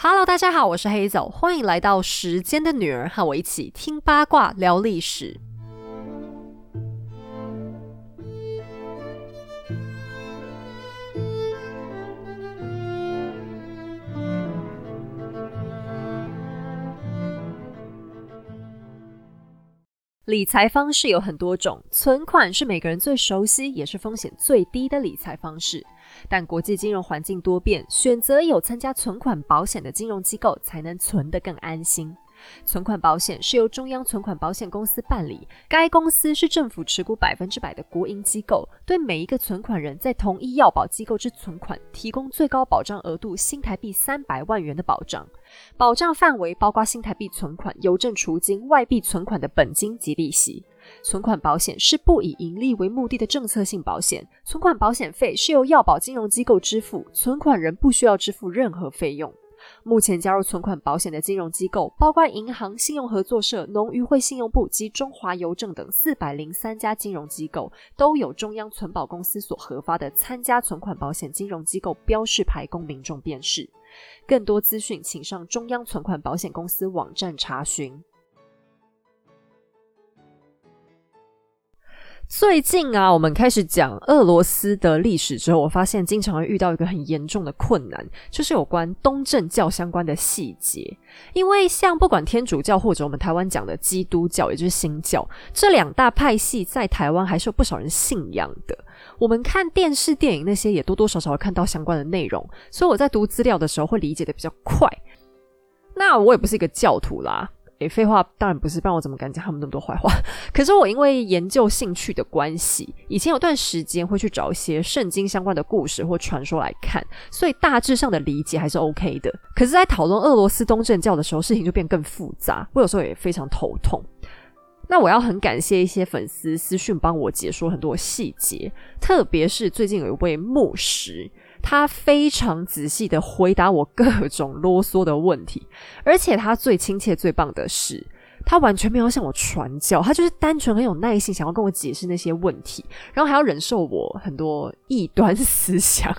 Hello，大家好，我是黑走，欢迎来到时间的女儿，和我一起听八卦聊历史。理财方式有很多种，存款是每个人最熟悉也是风险最低的理财方式。但国际金融环境多变，选择有参加存款保险的金融机构，才能存得更安心。存款保险是由中央存款保险公司办理，该公司是政府持股百分之百的国营机构，对每一个存款人在同一要保机构之存款，提供最高保障额度新台币三百万元的保障。保障范围包括新台币存款、邮政储金、外币存款的本金及利息。存款保险是不以盈利为目的的政策性保险，存款保险费是由要保金融机构支付，存款人不需要支付任何费用。目前加入存款保险的金融机构，包括银行、信用合作社、农渔会信用部及中华邮政等四百零三家金融机构，都有中央存保公司所核发的参加存款保险金融机构标示牌供民众辨识。更多资讯，请上中央存款保险公司网站查询。最近啊，我们开始讲俄罗斯的历史之后，我发现经常会遇到一个很严重的困难，就是有关东正教相关的细节。因为像不管天主教或者我们台湾讲的基督教，也就是新教这两大派系，在台湾还是有不少人信仰的。我们看电视、电影那些，也多多少少会看到相关的内容，所以我在读资料的时候会理解的比较快。那我也不是一个教徒啦。诶，废话当然不是，不然我怎么敢讲他们那么多坏话？可是我因为研究兴趣的关系，以前有段时间会去找一些圣经相关的故事或传说来看，所以大致上的理解还是 OK 的。可是，在讨论俄罗斯东正教的时候，事情就变更复杂，我有时候也非常头痛。那我要很感谢一些粉丝私讯帮我解说很多细节，特别是最近有一位牧师。他非常仔细的回答我各种啰嗦的问题，而且他最亲切、最棒的是，他完全没有向我传教，他就是单纯很有耐心，想要跟我解释那些问题，然后还要忍受我很多异端思想。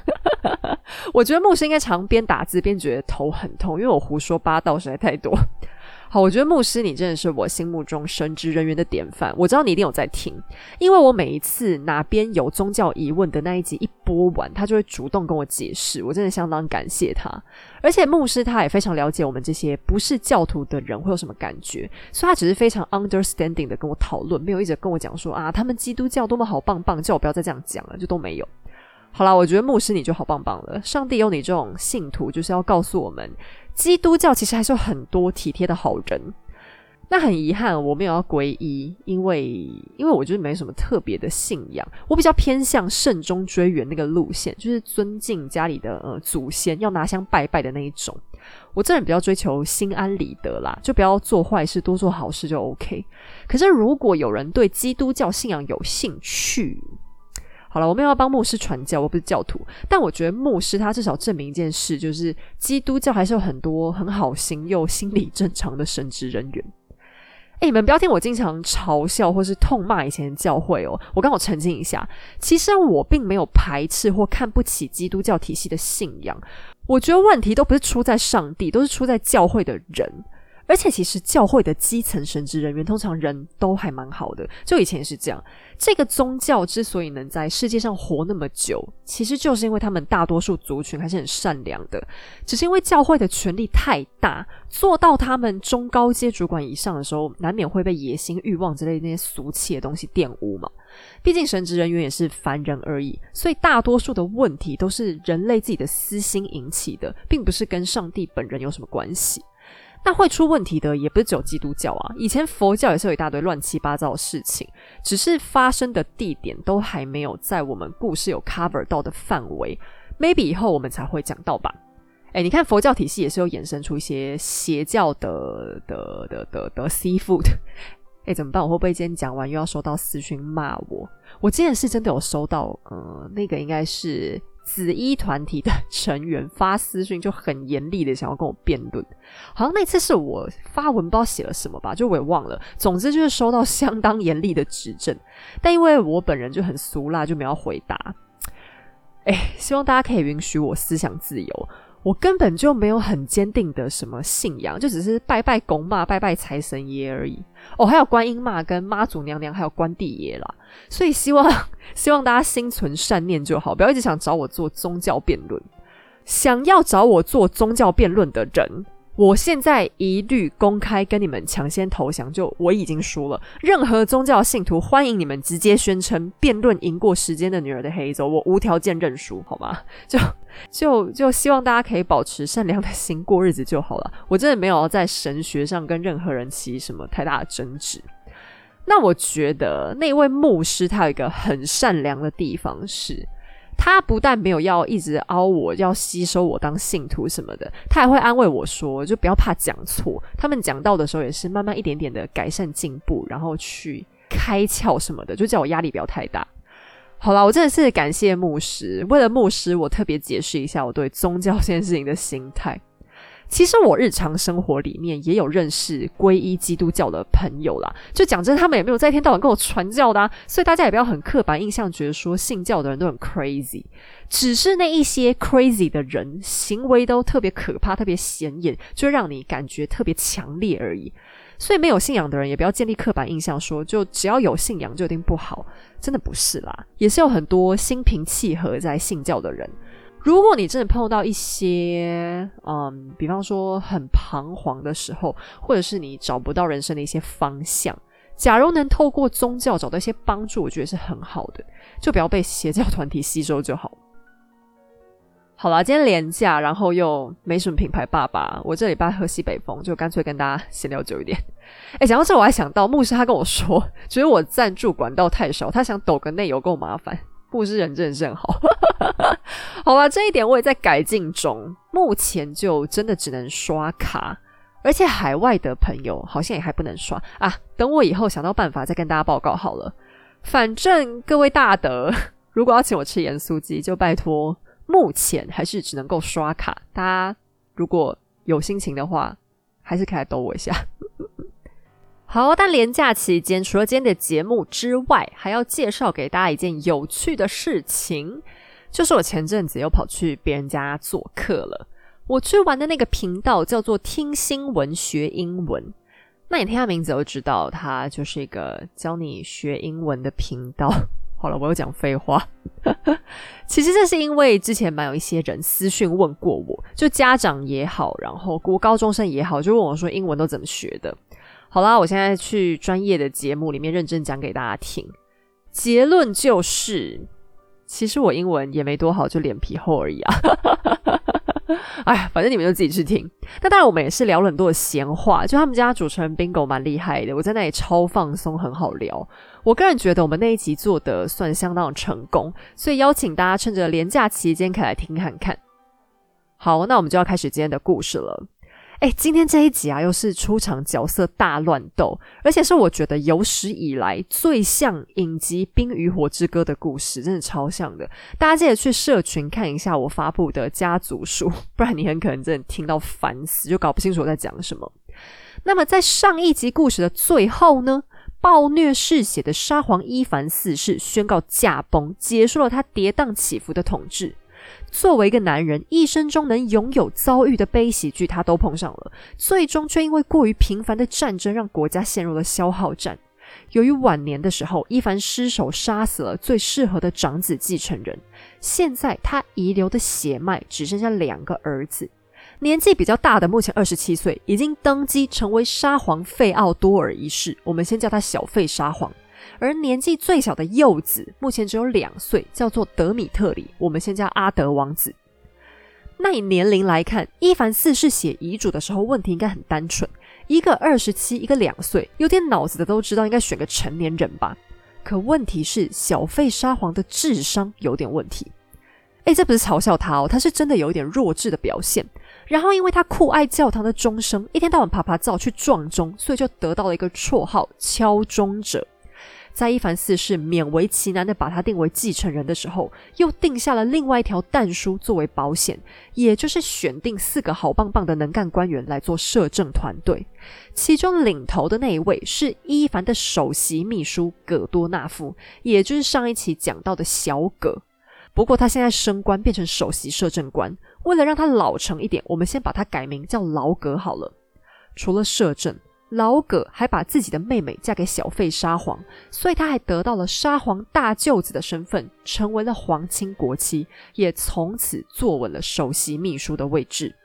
我觉得牧师应该常边打字边觉得头很痛，因为我胡说八道实在太多。好，我觉得牧师你真的是我心目中神职人员的典范。我知道你一定有在听，因为我每一次哪边有宗教疑问的那一集一播完，他就会主动跟我解释，我真的相当感谢他。而且牧师他也非常了解我们这些不是教徒的人会有什么感觉，所以他只是非常 understanding 的跟我讨论，没有一直跟我讲说啊，他们基督教多么好棒棒，叫我不要再这样讲了，就都没有。好啦，我觉得牧师你就好棒棒了，上帝有你这种信徒，就是要告诉我们。基督教其实还是有很多体贴的好人，那很遗憾我没有要皈依，因为因为我就是没什么特别的信仰，我比较偏向慎终追远那个路线，就是尊敬家里的呃祖先，要拿香拜拜的那一种。我这人比较追求心安理得啦，就不要做坏事，多做好事就 OK。可是如果有人对基督教信仰有兴趣，好了，我们要帮牧师传教，我不是教徒，但我觉得牧师他至少证明一件事，就是基督教还是有很多很好心又心理正常的神职人员。哎，你们不要听我经常嘲笑或是痛骂以前的教会哦，我刚好澄清一下，其实我并没有排斥或看不起基督教体系的信仰，我觉得问题都不是出在上帝，都是出在教会的人。而且，其实教会的基层神职人员通常人都还蛮好的，就以前也是这样。这个宗教之所以能在世界上活那么久，其实就是因为他们大多数族群还是很善良的。只是因为教会的权力太大，做到他们中高阶主管以上的时候，难免会被野心、欲望之类那些俗气的东西玷污嘛。毕竟神职人员也是凡人而已，所以大多数的问题都是人类自己的私心引起的，并不是跟上帝本人有什么关系。那会出问题的也不是只有基督教啊，以前佛教也是有一大堆乱七八糟的事情，只是发生的地点都还没有在我们故事有 cover 到的范围，maybe 以后我们才会讲到吧。哎，你看佛教体系也是有衍生出一些邪教的的的的的 seafood，哎，怎么办？我会不会今天讲完又要收到私讯骂我？我今天是真的有收到，嗯，那个应该是。紫衣团体的 成员发私信就很严厉的想要跟我辩论，好像那次是我发文不知道写了什么吧，就我也忘了。总之就是收到相当严厉的指正，但因为我本人就很俗辣，就没有回答。哎，希望大家可以允许我思想自由。我根本就没有很坚定的什么信仰，就只是拜拜公妈、拜拜财神爷而已。哦，还有观音妈、跟妈祖娘娘，还有关帝爷啦。所以希望希望大家心存善念就好，不要一直想找我做宗教辩论。想要找我做宗教辩论的人。我现在一律公开跟你们抢先投降，就我已经输了。任何宗教信徒欢迎你们直接宣称辩论赢过时间的女儿的黑走，我无条件认输，好吗？就就就希望大家可以保持善良的心过日子就好了。我真的没有在神学上跟任何人起什么太大的争执。那我觉得那位牧师他有一个很善良的地方是。他不但没有要一直凹我，要吸收我当信徒什么的，他还会安慰我说，就不要怕讲错。他们讲到的时候也是慢慢一点点的改善进步，然后去开窍什么的，就叫我压力不要太大。好了，我真的是感谢牧师。为了牧师，我特别解释一下我对宗教这件事情的心态。其实我日常生活里面也有认识皈依基督教的朋友啦，就讲真，他们也没有在一天到晚跟我传教的，啊所以大家也不要很刻板印象，觉得说信教的人都很 crazy，只是那一些 crazy 的人行为都特别可怕、特别显眼，就让你感觉特别强烈而已。所以没有信仰的人也不要建立刻板印象，说就只要有信仰就一定不好，真的不是啦，也是有很多心平气和在信教的人。如果你真的碰到一些，嗯，比方说很彷徨的时候，或者是你找不到人生的一些方向，假如能透过宗教找到一些帮助，我觉得是很好的，就不要被邪教团体吸收就好。好了，今天廉价，然后又没什么品牌爸爸，我这礼拜喝西北风，就干脆跟大家闲聊久一点。哎，讲到这，我还想到牧师他跟我说，觉得我赞助管道太少，他想抖个内有够麻烦。不是人真的是很好。好吧，这一点我也在改进中。目前就真的只能刷卡，而且海外的朋友好像也还不能刷啊。等我以后想到办法再跟大家报告好了。反正各位大德，如果要请我吃盐酥鸡，就拜托。目前还是只能够刷卡，大家如果有心情的话，还是可以来逗我一下。好，但连假期间，除了今天的节目之外，还要介绍给大家一件有趣的事情。就是我前阵子又跑去别人家做客了。我去玩的那个频道叫做“听新闻学英文”，那你听下名字就知道，它就是一个教你学英文的频道。好了，我又讲废话。其实这是因为之前蛮有一些人私讯问过我，就家长也好，然后国高中生也好，就问我说英文都怎么学的。好啦，我现在去专业的节目里面认真讲给大家听。结论就是。其实我英文也没多好，就脸皮厚而已啊！哎，反正你们就自己去听。那当然，我们也是聊了很多的闲话。就他们家主持人 Bingo 蛮厉害的，我在那里超放松，很好聊。我个人觉得我们那一集做的算相当成功，所以邀请大家趁着连假期间可以来听看看。好，那我们就要开始今天的故事了。哎，今天这一集啊，又是出场角色大乱斗，而且是我觉得有史以来最像影集《冰与火之歌》的故事，真的超像的。大家记得去社群看一下我发布的家族书，不然你很可能真的听到烦死，就搞不清楚我在讲什么。那么在上一集故事的最后呢，暴虐嗜血的沙皇伊凡四世宣告驾崩，结束了他跌宕起伏的统治。作为一个男人，一生中能拥有遭遇的悲喜剧，他都碰上了。最终却因为过于频繁的战争，让国家陷入了消耗战。由于晚年的时候，伊凡失手杀死了最适合的长子继承人，现在他遗留的血脉只剩下两个儿子。年纪比较大的，目前二十七岁，已经登基成为沙皇费奥多尔一世。我们先叫他小费沙皇。而年纪最小的幼子目前只有两岁，叫做德米特里，我们先叫阿德王子。那以年龄来看，伊凡四世写遗嘱的时候问题应该很单纯，一个二十七，一个两岁，有点脑子的都知道应该选个成年人吧。可问题是小费沙皇的智商有点问题。诶，这不是嘲笑他哦，他是真的有一点弱智的表现。然后因为他酷爱教堂的钟声，一天到晚爬爬灶去撞钟，所以就得到了一个绰号“敲钟者”。在伊凡四世勉为其难的把他定为继承人的时候，又定下了另外一条弹书作为保险，也就是选定四个好棒棒的能干官员来做摄政团队。其中领头的那一位是伊凡的首席秘书葛多纳夫，也就是上一期讲到的小葛。不过他现在升官变成首席摄政官，为了让他老成一点，我们先把他改名叫老葛好了。除了摄政，老葛还把自己的妹妹嫁给小费沙皇，所以他还得到了沙皇大舅子的身份，成为了皇亲国戚，也从此坐稳了首席秘书的位置。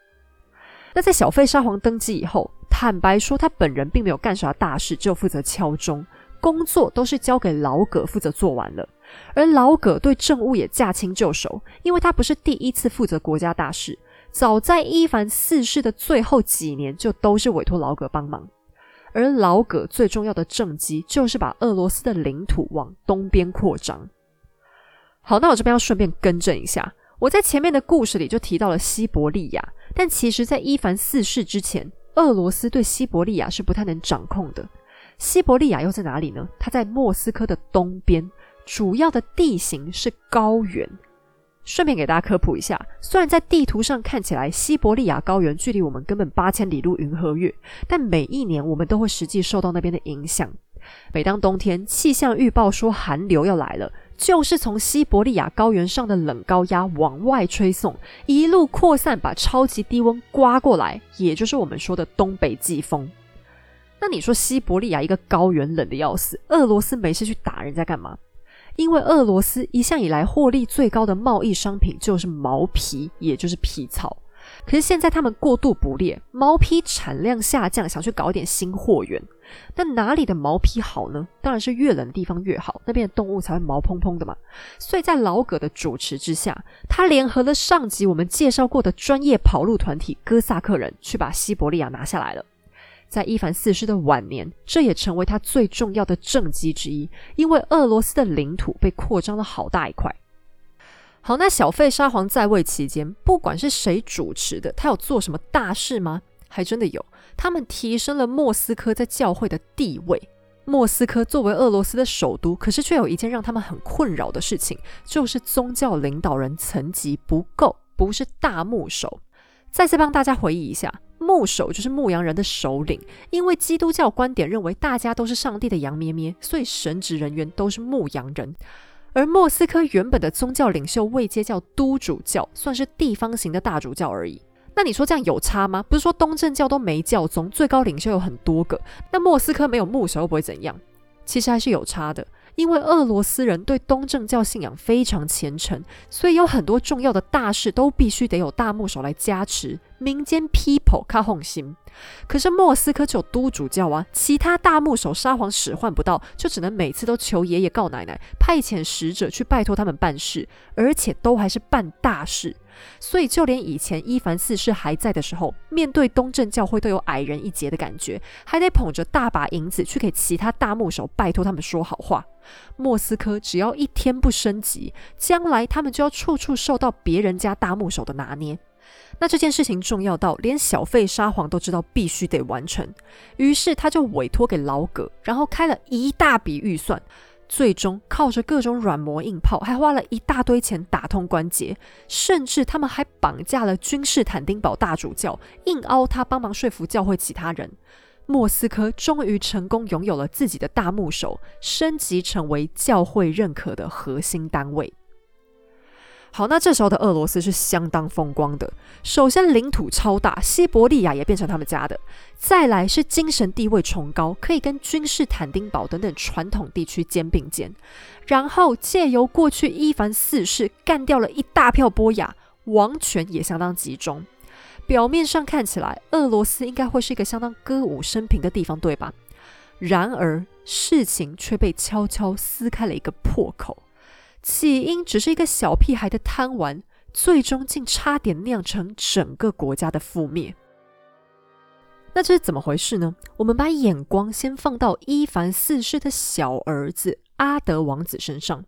那在小费沙皇登基以后，坦白说他本人并没有干啥大事，只有负责敲钟，工作都是交给老葛负责做完了。而老葛对政务也驾轻就熟，因为他不是第一次负责国家大事，早在伊凡四世的最后几年就都是委托老葛帮忙。而老葛最重要的政绩就是把俄罗斯的领土往东边扩张。好，那我这边要顺便更正一下，我在前面的故事里就提到了西伯利亚，但其实，在伊凡四世之前，俄罗斯对西伯利亚是不太能掌控的。西伯利亚又在哪里呢？它在莫斯科的东边，主要的地形是高原。顺便给大家科普一下，虽然在地图上看起来西伯利亚高原距离我们根本八千里路云和月，但每一年我们都会实际受到那边的影响。每当冬天气象预报说寒流要来了，就是从西伯利亚高原上的冷高压往外吹送，一路扩散，把超级低温刮过来，也就是我们说的东北季风。那你说西伯利亚一个高原冷的要死，俄罗斯没事去打人家干嘛？因为俄罗斯一向以来获利最高的贸易商品就是毛皮，也就是皮草。可是现在他们过度捕猎，毛皮产量下降，想去搞点新货源。那哪里的毛皮好呢？当然是越冷的地方越好，那边的动物才会毛蓬蓬的嘛。所以在老葛的主持之下，他联合了上集我们介绍过的专业跑路团体哥萨克人，去把西伯利亚拿下来了。在伊凡四世的晚年，这也成为他最重要的政绩之一，因为俄罗斯的领土被扩张了好大一块。好，那小费沙皇在位期间，不管是谁主持的，他有做什么大事吗？还真的有，他们提升了莫斯科在教会的地位。莫斯科作为俄罗斯的首都，可是却有一件让他们很困扰的事情，就是宗教领导人层级不够，不是大牧首。再次帮大家回忆一下。牧首就是牧羊人的首领，因为基督教观点认为大家都是上帝的羊咩咩，所以神职人员都是牧羊人。而莫斯科原本的宗教领袖位阶叫都主教，算是地方型的大主教而已。那你说这样有差吗？不是说东正教都没教宗，最高领袖有很多个，那莫斯科没有牧首又不会怎样？其实还是有差的。因为俄罗斯人对东正教信仰非常虔诚，所以有很多重要的大事都必须得有大牧首来加持。民间 people 靠红心，可是莫斯科只有都主教啊，其他大牧首沙皇使唤不到，就只能每次都求爷爷告奶奶，派遣使者去拜托他们办事，而且都还是办大事。所以，就连以前伊凡四世还在的时候，面对东正教会都有矮人一截的感觉，还得捧着大把银子去给其他大牧首拜托他们说好话。莫斯科只要一天不升级，将来他们就要处处受到别人家大牧首的拿捏。那这件事情重要到连小费沙皇都知道必须得完成，于是他就委托给老葛，然后开了一大笔预算。最终靠着各种软磨硬泡，还花了一大堆钱打通关节，甚至他们还绑架了君士坦丁堡大主教，硬凹他帮忙说服教会其他人。莫斯科终于成功拥有了自己的大牧首，升级成为教会认可的核心单位。好，那这时候的俄罗斯是相当风光的。首先，领土超大，西伯利亚也变成他们家的；再来是精神地位崇高，可以跟君士坦丁堡等等传统地区肩并肩。然后借由过去伊凡四世干掉了一大票波雅，王权也相当集中。表面上看起来，俄罗斯应该会是一个相当歌舞升平的地方，对吧？然而，事情却被悄悄撕开了一个破口。起因只是一个小屁孩的贪玩，最终竟差点酿成整个国家的覆灭。那这是怎么回事呢？我们把眼光先放到伊凡四世的小儿子阿德王子身上。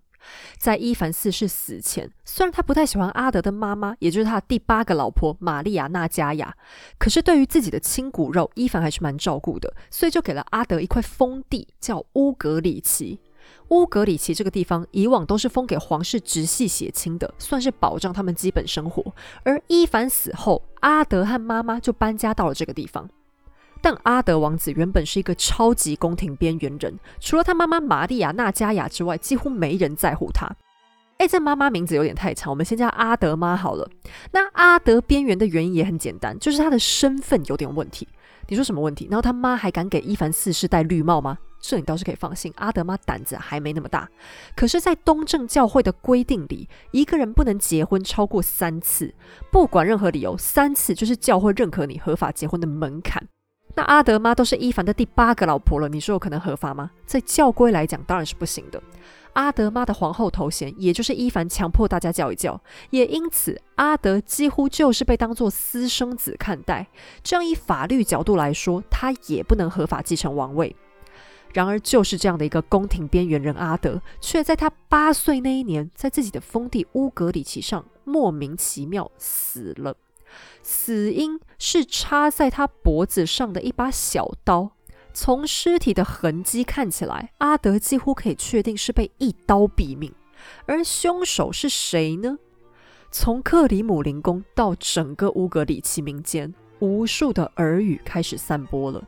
在伊凡四世死前，虽然他不太喜欢阿德的妈妈，也就是他的第八个老婆玛丽亚纳加亚，可是对于自己的亲骨肉，伊凡还是蛮照顾的，所以就给了阿德一块封地，叫乌格里奇。乌格里奇这个地方以往都是封给皇室直系血亲的，算是保障他们基本生活。而伊凡死后，阿德和妈妈就搬家到了这个地方。但阿德王子原本是一个超级宫廷边缘人，除了他妈妈玛丽亚纳加雅之外，几乎没人在乎他。哎，这妈妈名字有点太长，我们先叫阿德妈好了。那阿德边缘的原因也很简单，就是他的身份有点问题。你说什么问题？然后他妈还敢给伊凡四世戴绿帽吗？这你倒是可以放心，阿德妈胆子还没那么大。可是，在东正教会的规定里，一个人不能结婚超过三次，不管任何理由，三次就是教会认可你合法结婚的门槛。那阿德妈都是伊凡的第八个老婆了，你说有可能合法吗？在教规来讲，当然是不行的。阿德妈的皇后头衔，也就是伊凡强迫大家叫一叫，也因此阿德几乎就是被当作私生子看待。这样以法律角度来说，他也不能合法继承王位。然而，就是这样的一个宫廷边缘人阿德，却在他八岁那一年，在自己的封地乌格里奇上莫名其妙死了。死因是插在他脖子上的一把小刀。从尸体的痕迹看起来，阿德几乎可以确定是被一刀毙命。而凶手是谁呢？从克里姆林宫到整个乌格里奇民间，无数的耳语开始散播了。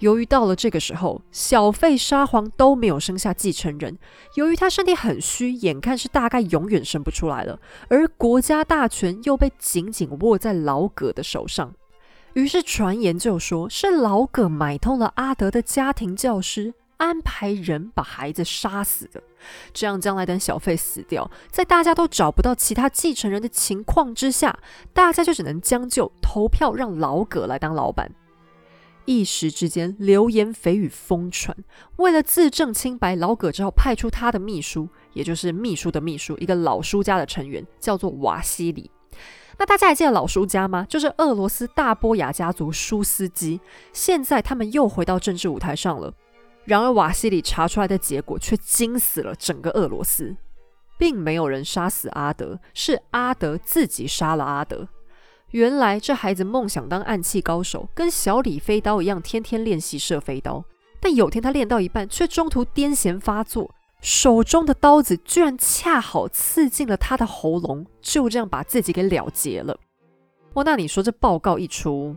由于到了这个时候，小费沙皇都没有生下继承人，由于他身体很虚，眼看是大概永远生不出来了，而国家大权又被紧紧握在老葛的手上。于是传言就说是老葛买通了阿德的家庭教师，安排人把孩子杀死的。这样将来等小费死掉，在大家都找不到其他继承人的情况之下，大家就只能将就投票让老葛来当老板。一时之间，流言蜚语疯传。为了自证清白，老葛只好派出他的秘书，也就是秘书的秘书，一个老书家的成员，叫做瓦西里。那大家还记得老叔家吗？就是俄罗斯大波雅家族舒斯基。现在他们又回到政治舞台上了。然而瓦西里查出来的结果却惊死了整个俄罗斯，并没有人杀死阿德，是阿德自己杀了阿德。原来这孩子梦想当暗器高手，跟小李飞刀一样，天天练习射飞刀。但有天他练到一半，却中途癫痫发作。手中的刀子居然恰好刺进了他的喉咙，就这样把自己给了结了。哇，那你说这报告一出，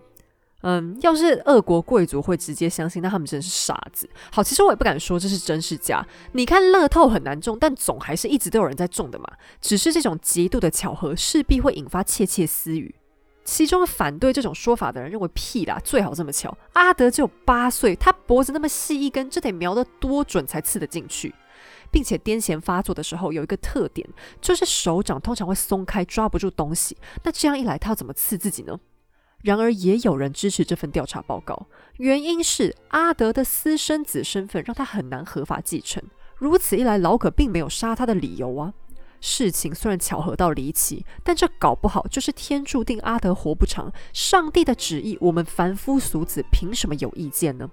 嗯，要是俄国贵族会直接相信，那他们真是傻子。好，其实我也不敢说这是真是假。你看乐透很难中，但总还是一直都有人在中的嘛。只是这种极度的巧合，势必会引发窃窃私语。其中反对这种说法的人认为屁啦，最好这么巧。阿德只有八岁，他脖子那么细一根，这得瞄得多准才刺得进去。并且癫痫发作的时候有一个特点，就是手掌通常会松开，抓不住东西。那这样一来，他要怎么刺自己呢？然而，也有人支持这份调查报告，原因是阿德的私生子身份让他很难合法继承。如此一来，老可并没有杀他的理由啊。事情虽然巧合到离奇，但这搞不好就是天注定阿德活不长。上帝的旨意，我们凡夫俗子凭什么有意见呢？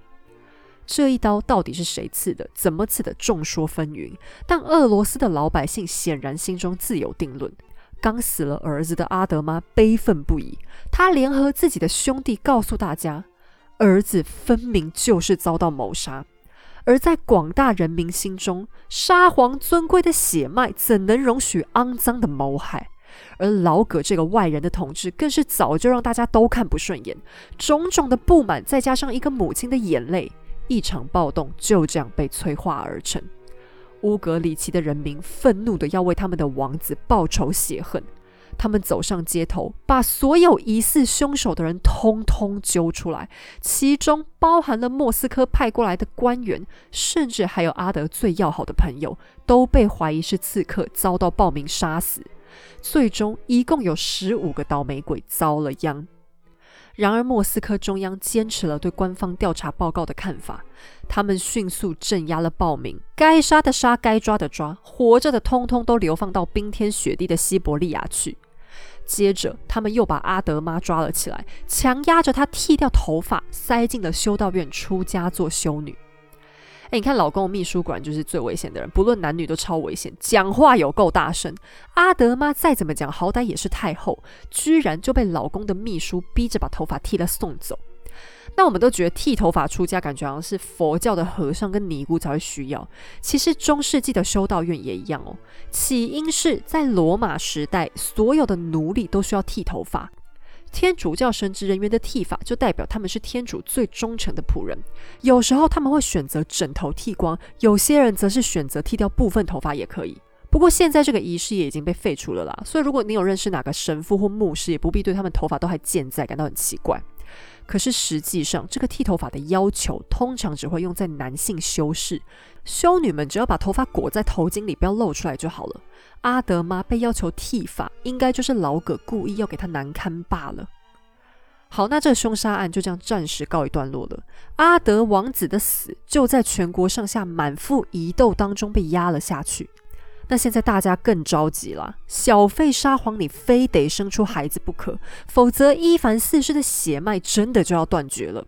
这一刀到底是谁刺的？怎么刺的？众说纷纭。但俄罗斯的老百姓显然心中自有定论。刚死了儿子的阿德妈悲愤不已，他联合自己的兄弟告诉大家，儿子分明就是遭到谋杀。而在广大人民心中，沙皇尊贵的血脉怎能容许肮脏的谋害？而老葛这个外人的统治，更是早就让大家都看不顺眼。种种的不满，再加上一个母亲的眼泪。一场暴动就这样被催化而成，乌格里奇的人民愤怒的要为他们的王子报仇雪恨，他们走上街头，把所有疑似凶手的人通通揪出来，其中包含了莫斯科派过来的官员，甚至还有阿德最要好的朋友，都被怀疑是刺客，遭到暴民杀死。最终，一共有十五个倒霉鬼遭了殃。然而，莫斯科中央坚持了对官方调查报告的看法。他们迅速镇压了暴民，该杀的杀，该抓的抓，活着的通通都流放到冰天雪地的西伯利亚去。接着，他们又把阿德妈抓了起来，强压着她剃掉头发，塞进了修道院，出家做修女。哎，你看，老公秘书果然就是最危险的人，不论男女都超危险，讲话有够大声。阿德妈再怎么讲，好歹也是太后，居然就被老公的秘书逼着把头发剃了送走。那我们都觉得剃头发出家，感觉好像是佛教的和尚跟尼姑才会需要。其实中世纪的修道院也一样哦。起因是在罗马时代，所有的奴隶都需要剃头发。天主教神职人员的剃发，就代表他们是天主最忠诚的仆人。有时候他们会选择整头剃光，有些人则是选择剃掉部分头发也可以。不过现在这个仪式也已经被废除了啦，所以如果你有认识哪个神父或牧师，也不必对他们头发都还健在感到很奇怪。可是实际上，这个剃头发的要求通常只会用在男性修士，修女们只要把头发裹在头巾里，不要露出来就好了。阿德妈被要求剃发，应该就是老葛故意要给她难堪罢了。好，那这凶杀案就这样暂时告一段落了。阿德王子的死就在全国上下满腹疑窦当中被压了下去。那现在大家更着急了，小费沙皇，你非得生出孩子不可，否则伊凡四世的血脉真的就要断绝了。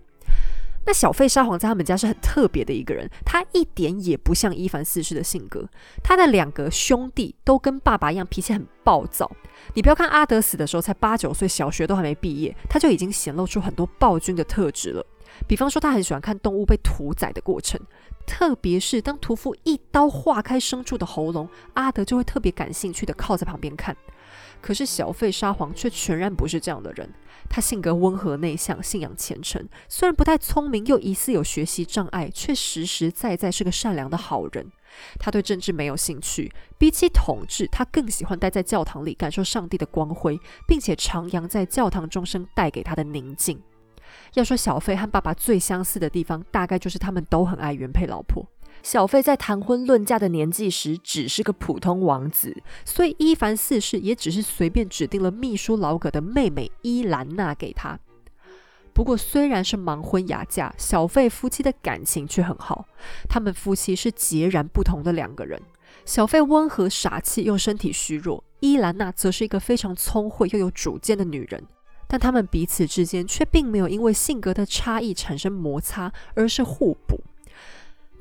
那小费沙皇在他们家是很特别的一个人，他一点也不像伊凡四世的性格。他的两个兄弟都跟爸爸一样，脾气很暴躁。你不要看阿德死的时候才八九岁，小学都还没毕业，他就已经显露出很多暴君的特质了。比方说，他很喜欢看动物被屠宰的过程，特别是当屠夫一刀划开牲畜的喉咙，阿德就会特别感兴趣的靠在旁边看。可是小费沙皇却全然不是这样的人，他性格温和内向，信仰虔诚，虽然不太聪明，又疑似有学习障碍，却实实在在是个善良的好人。他对政治没有兴趣，比起统治，他更喜欢待在教堂里感受上帝的光辉，并且徜徉在教堂钟声带给他的宁静。要说小费和爸爸最相似的地方，大概就是他们都很爱原配老婆。小费在谈婚论嫁的年纪时只是个普通王子，所以伊凡四世也只是随便指定了秘书老葛的妹妹伊兰娜给他。不过，虽然是盲婚哑嫁，小费夫妻的感情却很好。他们夫妻是截然不同的两个人。小费温和傻气又身体虚弱，伊兰娜则是一个非常聪慧又有主见的女人。但他们彼此之间却并没有因为性格的差异产生摩擦，而是互补。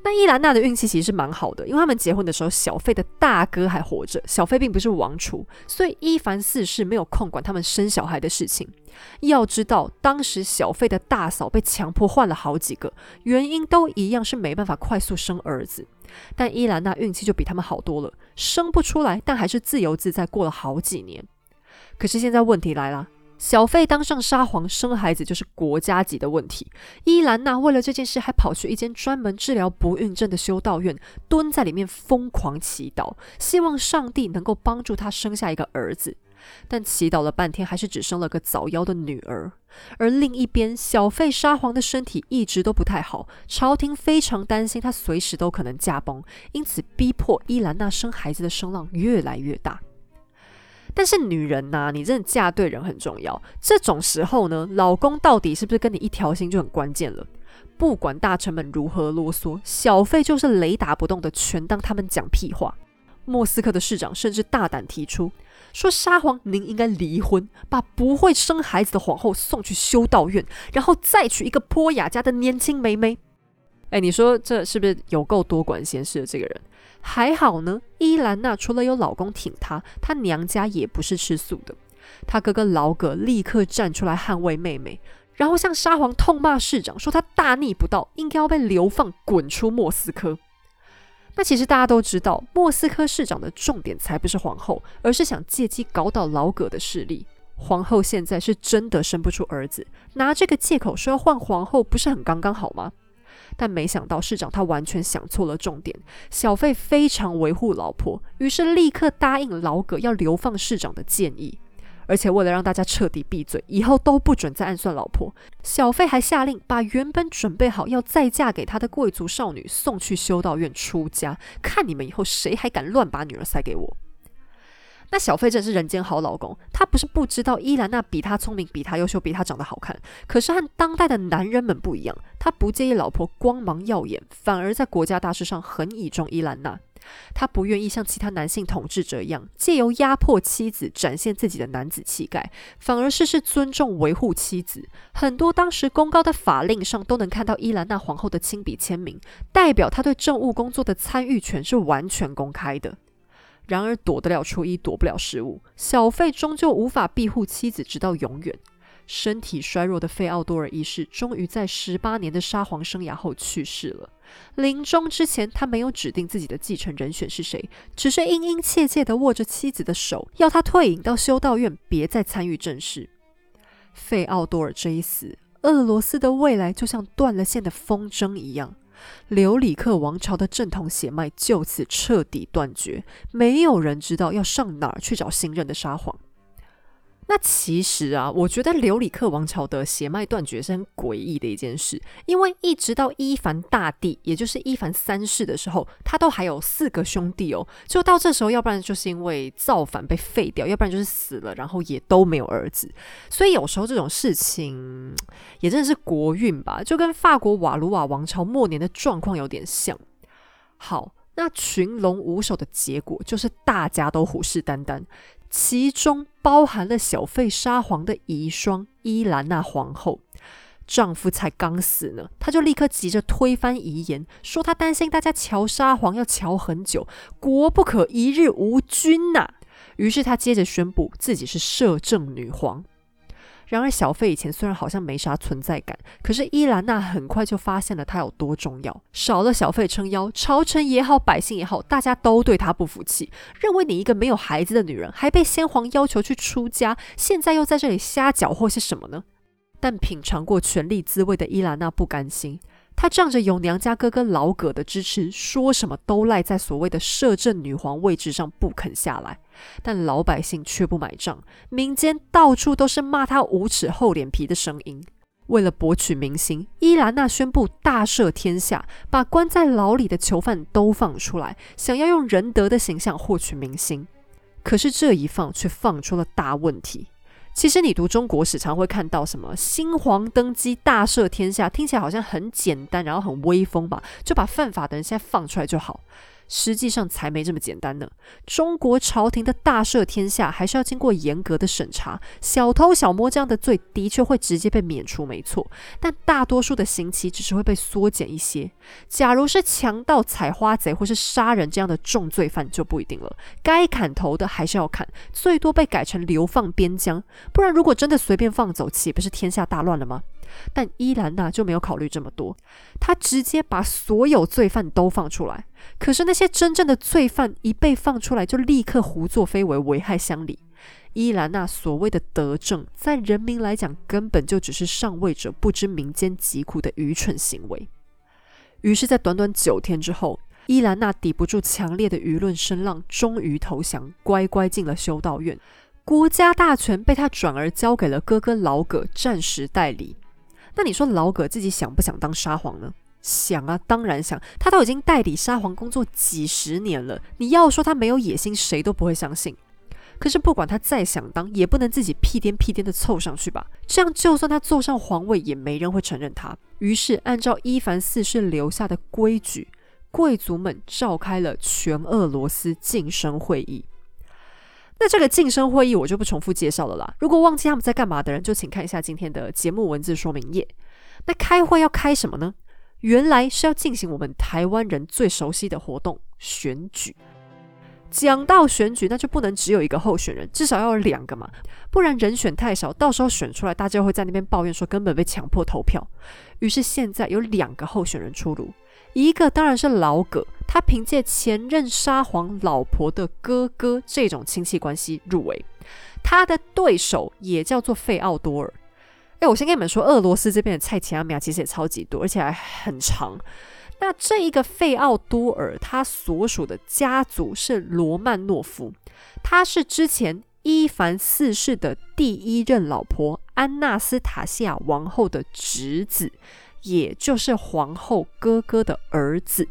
那伊兰娜的运气其实是蛮好的，因为他们结婚的时候，小费的大哥还活着。小费并不是王储，所以伊凡四世没有空管他们生小孩的事情。要知道，当时小费的大嫂被强迫换了好几个，原因都一样，是没办法快速生儿子。但伊兰娜运气就比他们好多了，生不出来，但还是自由自在过了好几年。可是现在问题来了。小费当上沙皇，生孩子就是国家级的问题。伊兰娜为了这件事，还跑去一间专门治疗不孕症的修道院，蹲在里面疯狂祈祷，希望上帝能够帮助她生下一个儿子。但祈祷了半天，还是只生了个早夭的女儿。而另一边，小费沙皇的身体一直都不太好，朝廷非常担心他随时都可能驾崩，因此逼迫伊兰娜生孩子的声浪越来越大。但是女人呐，你真的嫁对人很重要。这种时候呢，老公到底是不是跟你一条心就很关键了。不管大臣们如何啰嗦，小费就是雷打不动的，全当他们讲屁话。莫斯科的市长甚至大胆提出说：“沙皇，您应该离婚，把不会生孩子的皇后送去修道院，然后再娶一个波雅家的年轻妹妹。”哎，你说这是不是有够多管闲事的这个人？还好呢，伊兰娜除了有老公挺她，她娘家也不是吃素的。她哥哥老葛立刻站出来捍卫妹妹，然后向沙皇痛骂市长，说他大逆不道，应该要被流放，滚出莫斯科。那其实大家都知道，莫斯科市长的重点才不是皇后，而是想借机搞倒老葛的势力。皇后现在是真的生不出儿子，拿这个借口说要换皇后，不是很刚刚好吗？但没想到市长他完全想错了重点。小费非常维护老婆，于是立刻答应老葛要流放市长的建议。而且为了让大家彻底闭嘴，以后都不准再暗算老婆，小费还下令把原本准备好要再嫁给他的贵族少女送去修道院出家，看你们以后谁还敢乱把女儿塞给我。那小费真是人间好老公，他不是不知道伊兰娜比他聪明、比他优秀、比他长得好看，可是和当代的男人们不一样，他不介意老婆光芒耀眼，反而在国家大事上很倚重伊兰娜。他不愿意像其他男性统治者一样，借由压迫妻子展现自己的男子气概，反而事事尊重、维护妻子。很多当时公告的法令上都能看到伊兰娜皇后的亲笔签名，代表他对政务工作的参与权是完全公开的。然而躲得了初一，躲不了十五。小费终究无法庇护妻子，直到永远。身体衰弱的费奥多尔一世，终于在十八年的沙皇生涯后去世了。临终之前，他没有指定自己的继承人选是谁，只是殷殷切切地握着妻子的手，要他退隐到修道院，别再参与政事。费奥多尔这一死，俄罗斯的未来就像断了线的风筝一样。留里克王朝的正统血脉就此彻底断绝，没有人知道要上哪儿去找新任的沙皇。那其实啊，我觉得留里克王朝的血脉断绝是很诡异的一件事，因为一直到伊凡大帝，也就是伊凡三世的时候，他都还有四个兄弟哦。就到这时候，要不然就是因为造反被废掉，要不然就是死了，然后也都没有儿子。所以有时候这种事情也真的是国运吧，就跟法国瓦卢瓦王朝末年的状况有点像。好，那群龙无首的结果就是大家都虎视眈眈。其中包含了小费沙皇的遗孀伊兰娜皇后，丈夫才刚死呢，她就立刻急着推翻遗言，说她担心大家瞧沙皇要瞧很久，国不可一日无君呐。于是她接着宣布自己是摄政女皇。然而，小费以前虽然好像没啥存在感，可是伊兰娜很快就发现了她有多重要。少了小费撑腰，朝臣也好，百姓也好，大家都对她不服气，认为你一个没有孩子的女人，还被先皇要求去出家，现在又在这里瞎搅和些什么呢？但品尝过权力滋味的伊兰娜不甘心。她仗着有娘家哥哥老葛的支持，说什么都赖在所谓的摄政女皇位置上不肯下来，但老百姓却不买账，民间到处都是骂他无耻、厚脸皮的声音。为了博取民心，伊兰娜宣布大赦天下，把关在牢里的囚犯都放出来，想要用仁德的形象获取民心。可是这一放，却放出了大问题。其实你读中国史，常会看到什么新皇登基大赦天下，听起来好像很简单，然后很威风吧？就把犯法的人现在放出来就好。实际上才没这么简单呢。中国朝廷的大赦天下，还是要经过严格的审查。小偷小摸这样的罪，的确会直接被免除，没错。但大多数的刑期只是会被缩减一些。假如是强盗、采花贼或是杀人这样的重罪犯，就不一定了。该砍头的还是要砍，最多被改成流放边疆。不然，如果真的随便放走，岂不是天下大乱了吗？但伊兰娜就没有考虑这么多，她直接把所有罪犯都放出来。可是那些真正的罪犯一被放出来，就立刻胡作非为，危害乡里。伊兰娜所谓的德政，在人民来讲，根本就只是上位者不知民间疾苦的愚蠢行为。于是，在短短九天之后，伊兰娜抵不住强烈的舆论声浪，终于投降，乖乖进了修道院。国家大权被他转而交给了哥哥老葛暂时代理。那你说老葛自己想不想当沙皇呢？想啊，当然想。他都已经代理沙皇工作几十年了，你要说他没有野心，谁都不会相信。可是不管他再想当，也不能自己屁颠屁颠的凑上去吧？这样就算他坐上皇位，也没人会承认他。于是按照伊凡四世留下的规矩，贵族们召开了全俄罗斯晋升会议。那这个晋升会议我就不重复介绍了啦。如果忘记他们在干嘛的人，就请看一下今天的节目文字说明页。那开会要开什么呢？原来是要进行我们台湾人最熟悉的活动——选举。讲到选举，那就不能只有一个候选人，至少要有两个嘛，不然人选太少，到时候选出来，大家会在那边抱怨说根本被强迫投票。于是现在有两个候选人出炉。一个当然是老葛，他凭借前任沙皇老婆的哥哥这种亲戚关系入围。他的对手也叫做费奥多尔。哎，我先跟你们说，俄罗斯这边的菜奇阿米亚其实也超级多，而且还很长。那这一个费奥多尔，他所属的家族是罗曼诺夫，他是之前伊凡四世的第一任老婆安娜斯塔西亚王后的侄子。也就是皇后哥哥的儿子。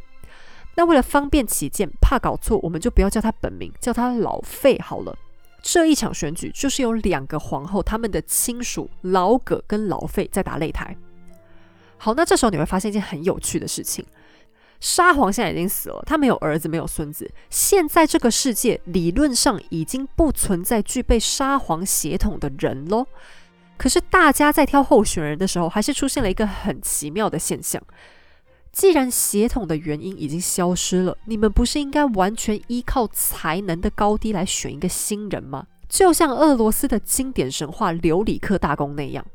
那为了方便起见，怕搞错，我们就不要叫他本名，叫他老费好了。这一场选举就是有两个皇后，他们的亲属老葛跟老费在打擂台。好，那这时候你会发现一件很有趣的事情：沙皇现在已经死了，他没有儿子，没有孙子。现在这个世界理论上已经不存在具备沙皇血统的人喽。可是大家在挑候选人的时候，还是出现了一个很奇妙的现象。既然血统的原因已经消失了，你们不是应该完全依靠才能的高低来选一个新人吗？就像俄罗斯的经典神话留里克大公那样。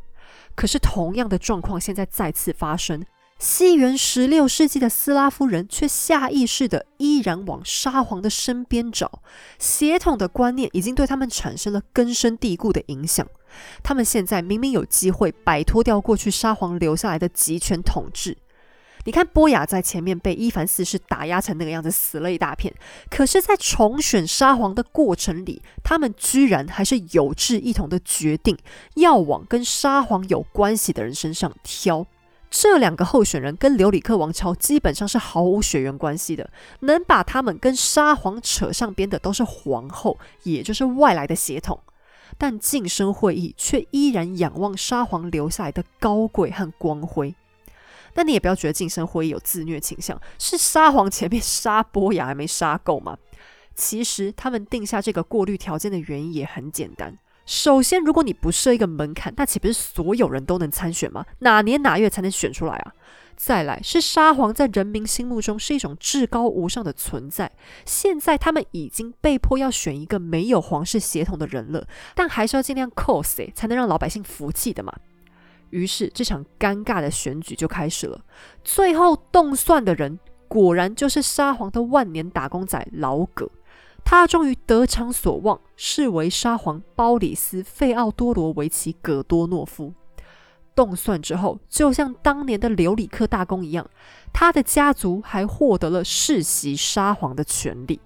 可是同样的状况现在再次发生。西元十六世纪的斯拉夫人却下意识的依然往沙皇的身边找，血统的观念已经对他们产生了根深蒂固的影响。他们现在明明有机会摆脱掉过去沙皇留下来的集权统治，你看波雅在前面被伊凡四世打压成那个样子，死了一大片。可是，在重选沙皇的过程里，他们居然还是有志一同的决定要往跟沙皇有关系的人身上挑。这两个候选人跟留里克王朝基本上是毫无血缘关系的，能把他们跟沙皇扯上边的都是皇后，也就是外来的血统。但晋升会议却依然仰望沙皇留下来的高贵和光辉。那你也不要觉得晋升会议有自虐倾向，是沙皇前面杀波雅还没杀够吗？其实他们定下这个过滤条件的原因也很简单。首先，如果你不设一个门槛，那岂不是所有人都能参选吗？哪年哪月才能选出来啊？再来，是沙皇在人民心目中是一种至高无上的存在。现在他们已经被迫要选一个没有皇室血统的人了，但还是要尽量 cos 才能让老百姓服气的嘛。于是这场尴尬的选举就开始了。最后动算的人，果然就是沙皇的万年打工仔老葛。他终于得偿所望，视为沙皇包里斯·费奥多罗维奇·葛多诺夫。动算之后，就像当年的留里克大公一样，他的家族还获得了世袭沙皇的权利。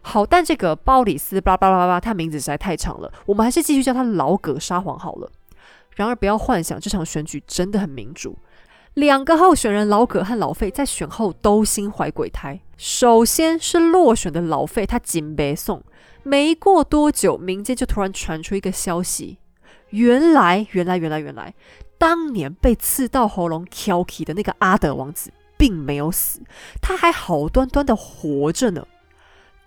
好，但这个包里斯巴拉巴拉巴拉，他名字实在太长了，我们还是继续叫他老葛沙皇好了。然而，不要幻想这场选举真的很民主。两个候选人老葛和老费在选后都心怀鬼胎。首先是落选的老费，他紧背送。没过多久，民间就突然传出一个消息：原来，原来，原来，原来，当年被刺到喉咙 k i 的那个阿德王子并没有死，他还好端端的活着呢。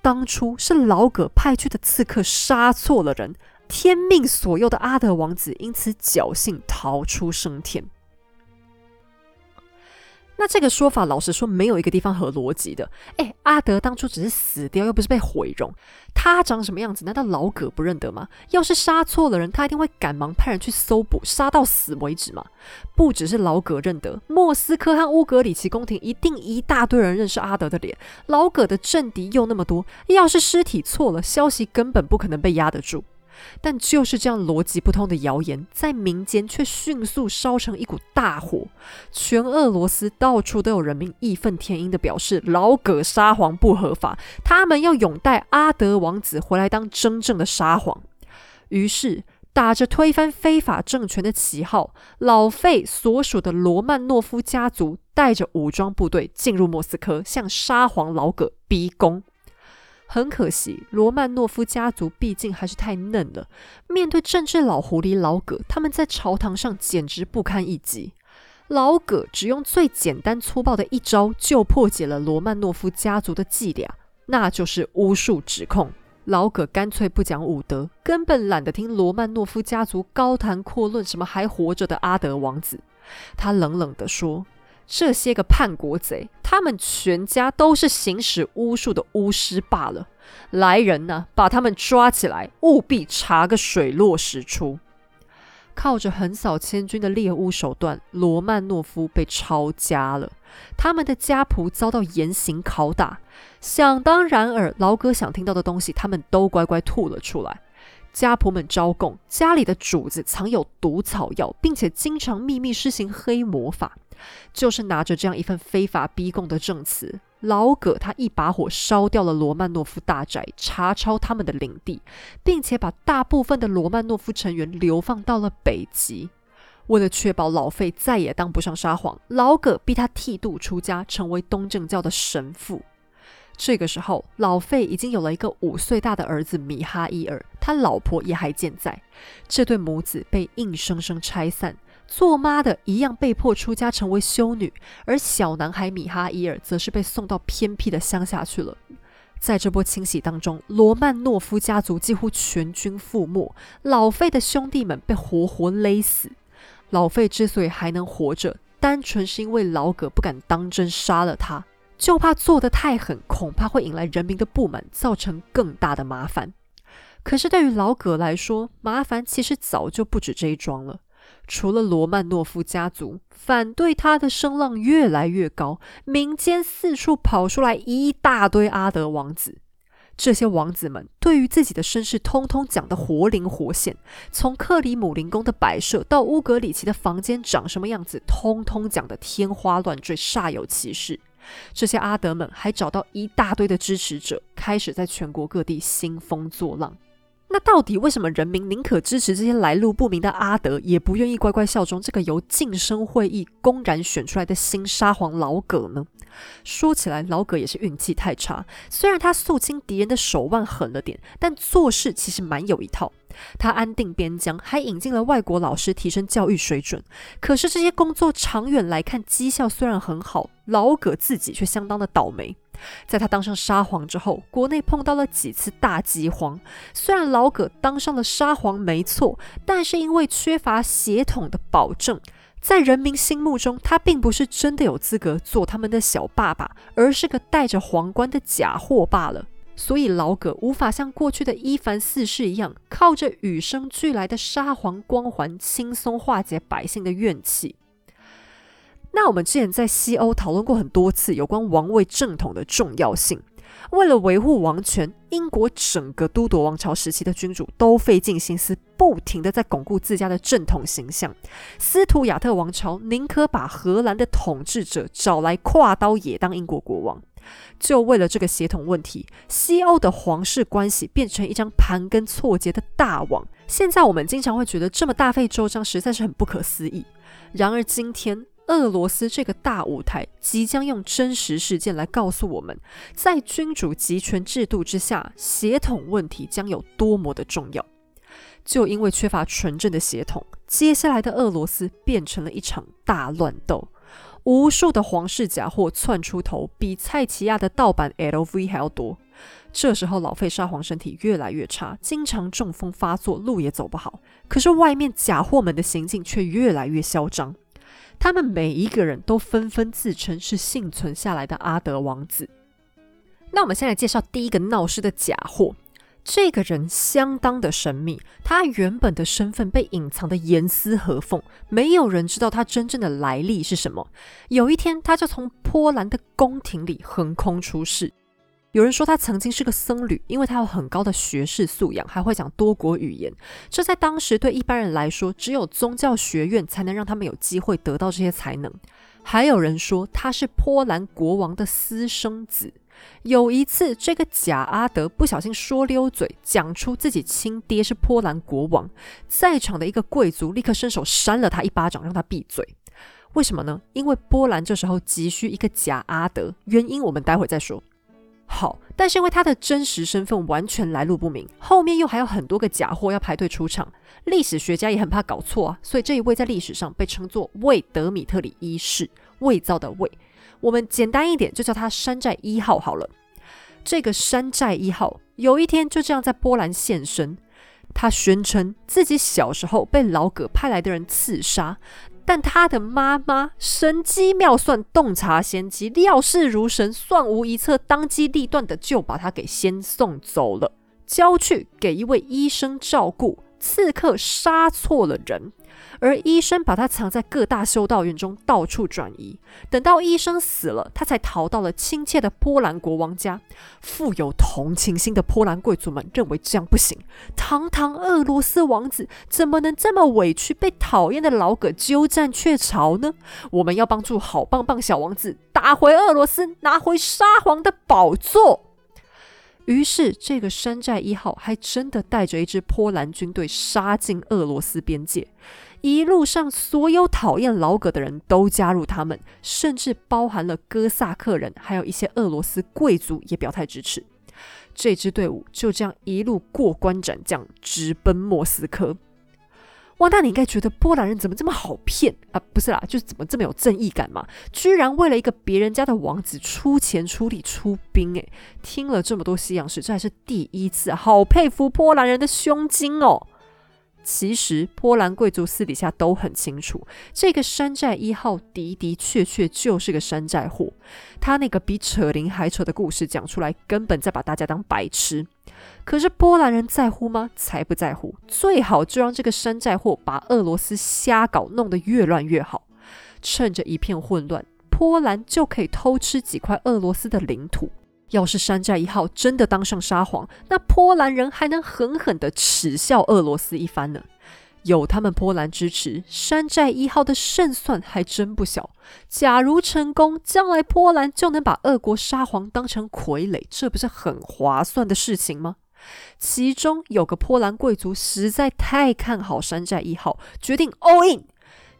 当初是老葛派去的刺客杀错了人，天命所佑的阿德王子因此侥幸逃出升天。那这个说法，老实说，没有一个地方合逻辑的。哎，阿德当初只是死掉，又不是被毁容。他长什么样子？难道老葛不认得吗？要是杀错了人，他一定会赶忙派人去搜捕，杀到死为止嘛。不只是老葛认得，莫斯科和乌格里奇宫廷一定一大堆人认识阿德的脸。老葛的政敌又那么多，要是尸体错了，消息根本不可能被压得住。但就是这样逻辑不通的谣言，在民间却迅速烧成一股大火。全俄罗斯到处都有人民义愤填膺地表示，老葛沙皇不合法，他们要拥戴阿德王子回来当真正的沙皇。于是，打着推翻非法政权的旗号，老费所属的罗曼诺夫家族带着武装部队进入莫斯科，向沙皇老葛逼宫。很可惜，罗曼诺夫家族毕竟还是太嫩了。面对政治老狐狸老葛，他们在朝堂上简直不堪一击。老葛只用最简单粗暴的一招，就破解了罗曼诺夫家族的伎俩，那就是巫术指控。老葛干脆不讲武德，根本懒得听罗曼诺夫家族高谈阔论什么还活着的阿德王子。他冷冷地说。这些个叛国贼，他们全家都是行使巫术的巫师罢了。来人呐，把他们抓起来，务必查个水落石出。靠着横扫千军的猎巫手段，罗曼诺夫被抄家了。他们的家仆遭到严刑拷打。想当然尔，老哥想听到的东西，他们都乖乖吐了出来。家仆们招供，家里的主子藏有毒草药，并且经常秘密施行黑魔法。就是拿着这样一份非法逼供的证词，老葛他一把火烧掉了罗曼诺夫大宅，查抄他们的领地，并且把大部分的罗曼诺夫成员流放到了北极。为了确保老费再也当不上沙皇，老葛逼他剃度出家，成为东正教的神父。这个时候，老费已经有了一个五岁大的儿子米哈伊尔，他老婆也还健在。这对母子被硬生生拆散。做妈的一样被迫出家成为修女，而小男孩米哈伊尔则是被送到偏僻的乡下去了。在这波清洗当中，罗曼诺夫家族几乎全军覆没，老费的兄弟们被活活勒死。老费之所以还能活着，单纯是因为老葛不敢当真杀了他，就怕做得太狠，恐怕会引来人民的不满，造成更大的麻烦。可是对于老葛来说，麻烦其实早就不止这一桩了。除了罗曼诺夫家族反对他的声浪越来越高，民间四处跑出来一大堆阿德王子。这些王子们对于自己的身世通通讲得活灵活现，从克里姆林宫的摆设到乌格里奇的房间长什么样子，通通讲得天花乱坠，煞有其事。这些阿德们还找到一大堆的支持者，开始在全国各地兴风作浪。那到底为什么人民宁可支持这些来路不明的阿德，也不愿意乖乖效忠这个由晋升会议公然选出来的新沙皇老葛呢？说起来，老葛也是运气太差。虽然他肃清敌人的手腕狠了点，但做事其实蛮有一套。他安定边疆，还引进了外国老师，提升教育水准。可是这些工作长远来看，绩效虽然很好，老葛自己却相当的倒霉。在他当上沙皇之后，国内碰到了几次大饥荒。虽然老葛当上了沙皇没错，但是因为缺乏血统的保证。在人民心目中，他并不是真的有资格做他们的小爸爸，而是个戴着皇冠的假货罢了。所以老葛无法像过去的伊凡四世一样，靠着与生俱来的沙皇光环轻松化解百姓的怨气。那我们之前在西欧讨论过很多次有关王位正统的重要性。为了维护王权，英国整个都铎王朝时期的君主都费尽心思，不停的在巩固自家的正统形象。斯图亚特王朝宁可把荷兰的统治者找来跨刀也当英国国王，就为了这个血统问题，西欧的皇室关系变成一张盘根错节的大网。现在我们经常会觉得这么大费周章，实在是很不可思议。然而今天。俄罗斯这个大舞台即将用真实事件来告诉我们，在君主集权制度之下，血统问题将有多么的重要。就因为缺乏纯正的血统，接下来的俄罗斯变成了一场大乱斗，无数的皇室假货窜出头，比蔡奇亚的盗版 LV 还要多。这时候，老费沙皇身体越来越差，经常中风发作，路也走不好。可是外面假货们的行径却越来越嚣张。他们每一个人都纷纷自称是幸存下来的阿德王子。那我们先来介绍第一个闹事的假货。这个人相当的神秘，他原本的身份被隐藏的严丝合缝，没有人知道他真正的来历是什么。有一天，他就从波兰的宫廷里横空出世。有人说他曾经是个僧侣，因为他有很高的学识素养，还会讲多国语言。这在当时对一般人来说，只有宗教学院才能让他们有机会得到这些才能。还有人说他是波兰国王的私生子。有一次，这个假阿德不小心说溜嘴，讲出自己亲爹是波兰国王，在场的一个贵族立刻伸手扇了他一巴掌，让他闭嘴。为什么呢？因为波兰这时候急需一个假阿德，原因我们待会再说。好，但是因为他的真实身份完全来路不明，后面又还有很多个假货要排队出场，历史学家也很怕搞错啊，所以这一位在历史上被称作魏德米特里一世，伪造的魏，我们简单一点就叫他山寨一号好了。这个山寨一号有一天就这样在波兰现身，他宣称自己小时候被老葛派来的人刺杀。但他的妈妈神机妙算，洞察先机，料事如神，算无一策，当机立断的就把他给先送走了，交去给一位医生照顾。刺客杀错了人。而医生把他藏在各大修道院中，到处转移。等到医生死了，他才逃到了亲切的波兰国王家。富有同情心的波兰贵族们认为这样不行，堂堂俄罗斯王子怎么能这么委屈，被讨厌的老葛鸠占鹊巢呢？我们要帮助好棒棒小王子打回俄罗斯，拿回沙皇的宝座。于是，这个山寨一号还真的带着一支波兰军队杀进俄罗斯边界。一路上，所有讨厌老葛的人都加入他们，甚至包含了哥萨克人，还有一些俄罗斯贵族也表态支持。这支队伍就这样一路过关斩将，直奔莫斯科。哇，那你应该觉得波兰人怎么这么好骗啊？不是啦，就是怎么这么有正义感嘛？居然为了一个别人家的王子出钱出力出兵，诶，听了这么多西洋史，这还是第一次，好佩服波兰人的胸襟哦。其实，波兰贵族私底下都很清楚，这个山寨一号的的确确就是个山寨货。他那个比扯铃还扯的故事讲出来，根本在把大家当白痴。可是波兰人在乎吗？才不在乎！最好就让这个山寨货把俄罗斯瞎搞，弄得越乱越好。趁着一片混乱，波兰就可以偷吃几块俄罗斯的领土。要是山寨一号真的当上沙皇，那波兰人还能狠狠地耻笑俄罗斯一番呢。有他们波兰支持，山寨一号的胜算还真不小。假如成功，将来波兰就能把俄国沙皇当成傀儡，这不是很划算的事情吗？其中有个波兰贵族实在太看好山寨一号，决定 all in。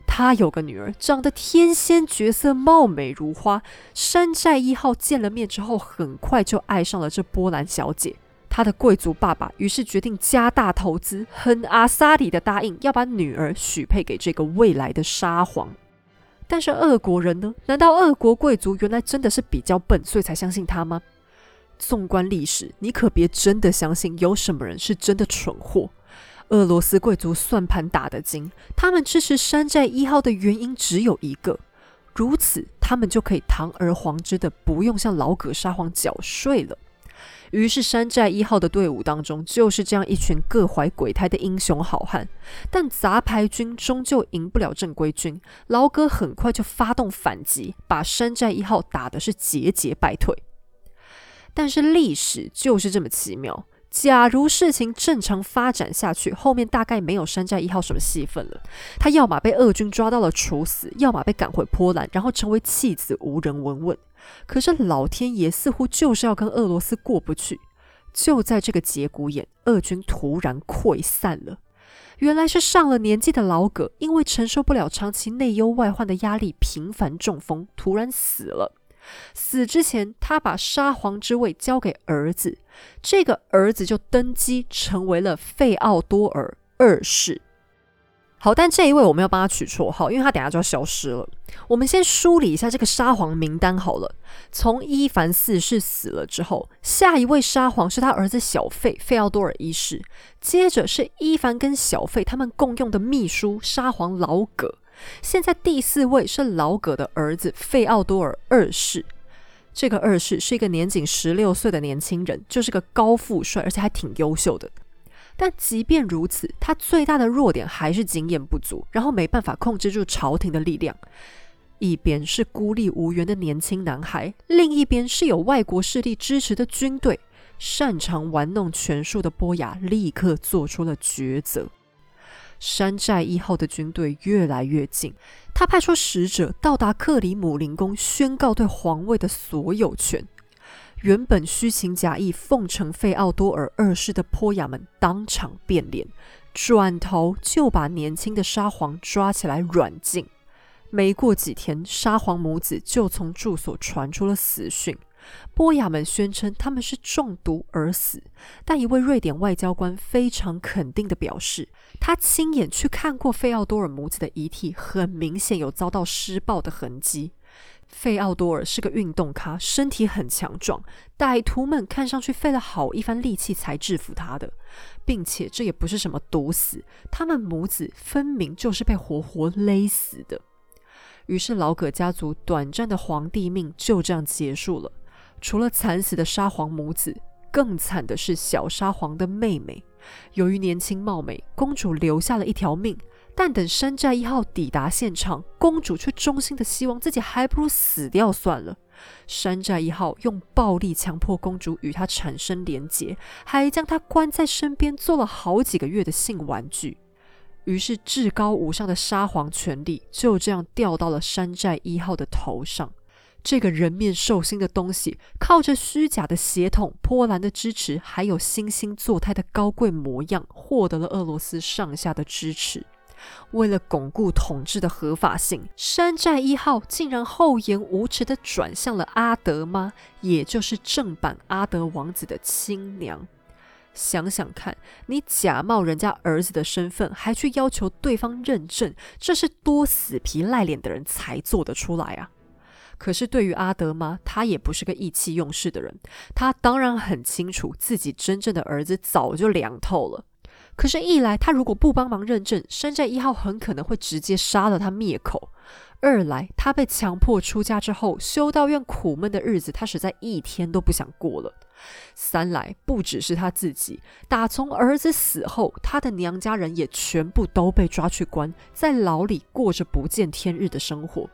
他有个女儿，长得天仙绝色，貌美如花。山寨一号见了面之后，很快就爱上了这波兰小姐。他的贵族爸爸于是决定加大投资，很阿萨里的答应要把女儿许配给这个未来的沙皇。但是俄国人呢？难道俄国贵族原来真的是比较笨，所以才相信他吗？纵观历史，你可别真的相信有什么人是真的蠢货。俄罗斯贵族算盘打得精，他们支持山寨一号的原因只有一个：如此，他们就可以堂而皇之的不用向老葛沙皇缴税了。于是，山寨一号的队伍当中就是这样一群各怀鬼胎的英雄好汉。但杂牌军终究赢不了正规军，老哥很快就发动反击，把山寨一号打的是节节败退。但是历史就是这么奇妙。假如事情正常发展下去，后面大概没有山寨一号什么戏份了。他要么被俄军抓到了处死，要么被赶回波兰，然后成为弃子，无人闻问。可是老天爷似乎就是要跟俄罗斯过不去。就在这个节骨眼，俄军突然溃散了。原来是上了年纪的老葛，因为承受不了长期内忧外患的压力，频繁中风，突然死了。死之前，他把沙皇之位交给儿子，这个儿子就登基成为了费奥多尔二世。好，但这一位我们要帮他取绰号，因为他等下就要消失了。我们先梳理一下这个沙皇名单好了。从伊凡四世死了之后，下一位沙皇是他儿子小费费奥多尔一世，接着是伊凡跟小费他们共用的秘书沙皇老葛，现在第四位是老葛的儿子费奥多尔二世。这个二世是一个年仅十六岁的年轻人，就是个高富帅，而且还挺优秀的。但即便如此，他最大的弱点还是经验不足，然后没办法控制住朝廷的力量。一边是孤立无援的年轻男孩，另一边是有外国势力支持的军队。擅长玩弄权术的波雅立刻做出了抉择。山寨一号的军队越来越近，他派出使者到达克里姆林宫，宣告对皇位的所有权。原本虚情假意奉承费奥多尔二世的坡雅们当场变脸，转头就把年轻的沙皇抓起来软禁。没过几天，沙皇母子就从住所传出了死讯。波雅们宣称他们是中毒而死，但一位瑞典外交官非常肯定地表示，他亲眼去看过费奥多尔母子的遗体，很明显有遭到施暴的痕迹。费奥多尔是个运动咖，身体很强壮。歹徒们看上去费了好一番力气才制服他的，并且这也不是什么毒死，他们母子分明就是被活活勒死的。于是老葛家族短暂的皇帝命就这样结束了。除了惨死的沙皇母子，更惨的是小沙皇的妹妹。由于年轻貌美，公主留下了一条命。但等山寨一号抵达现场，公主却衷心的希望自己还不如死掉算了。山寨一号用暴力强迫公主与他产生连结，还将她关在身边做了好几个月的性玩具。于是至高无上的沙皇权力就这样掉到了山寨一号的头上。这个人面兽心的东西，靠着虚假的血统、波兰的支持，还有惺惺作态的高贵模样，获得了俄罗斯上下的支持。为了巩固统治的合法性，山寨一号竟然厚颜无耻地转向了阿德妈，也就是正版阿德王子的亲娘。想想看，你假冒人家儿子的身份，还去要求对方认证，这是多死皮赖脸的人才做得出来啊！可是对于阿德妈，她也不是个意气用事的人，她当然很清楚自己真正的儿子早就凉透了。可是，一来他如果不帮忙认证，山寨一号很可能会直接杀了他灭口；二来他被强迫出家之后，修道院苦闷的日子他实在一天都不想过了；三来不只是他自己，打从儿子死后，他的娘家人也全部都被抓去关，在牢里过着不见天日的生活。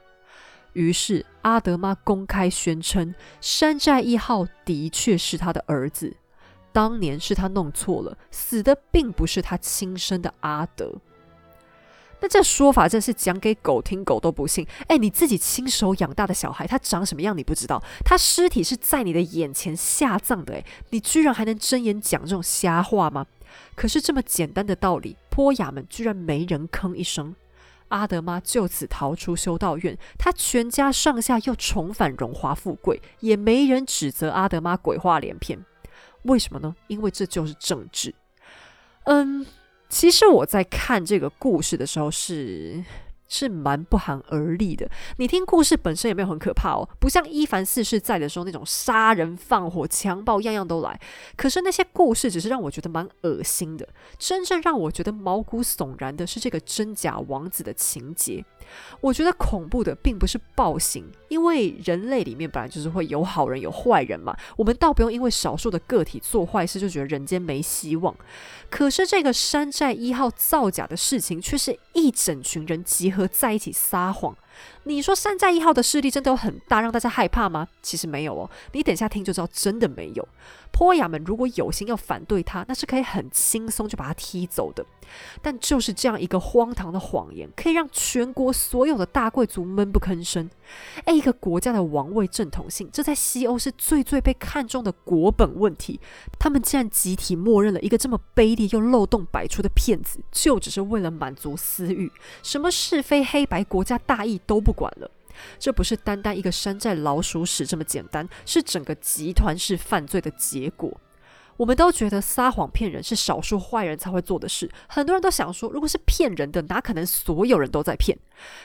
于是阿德妈公开宣称，山寨一号的确是他的儿子，当年是他弄错了，死的并不是他亲生的阿德。那这说法真是讲给狗听，狗都不信。哎，你自己亲手养大的小孩，他长什么样你不知道？他尸体是在你的眼前下葬的，哎，你居然还能睁眼讲这种瞎话吗？可是这么简单的道理，坡雅们居然没人吭一声。阿德妈就此逃出修道院，他全家上下又重返荣华富贵，也没人指责阿德妈鬼话连篇。为什么呢？因为这就是政治。嗯。其实我在看这个故事的时候是。是蛮不寒而栗的。你听故事本身也没有很可怕哦，不像伊凡四世在的时候那种杀人放火、强暴，样样都来。可是那些故事只是让我觉得蛮恶心的。真正让我觉得毛骨悚然的是这个真假王子的情节。我觉得恐怖的并不是暴行，因为人类里面本来就是会有好人有坏人嘛。我们倒不用因为少数的个体做坏事就觉得人间没希望。可是这个山寨一号造假的事情，却是一整群人集合。在一起撒谎。你说山寨一号的势力真的有很大，让大家害怕吗？其实没有哦，你等下听就知道，真的没有。坡雅们如果有心要反对他，那是可以很轻松就把他踢走的。但就是这样一个荒唐的谎言，可以让全国所有的大贵族闷不吭声。哎，一个国家的王位正统性，这在西欧是最最被看重的国本问题。他们竟然集体默认了一个这么卑劣又漏洞百出的骗子，就只是为了满足私欲，什么是非黑白、国家大义。都不管了，这不是单单一个山寨老鼠屎这么简单，是整个集团式犯罪的结果。我们都觉得撒谎骗人是少数坏人才会做的事，很多人都想说，如果是骗人的，哪可能所有人都在骗？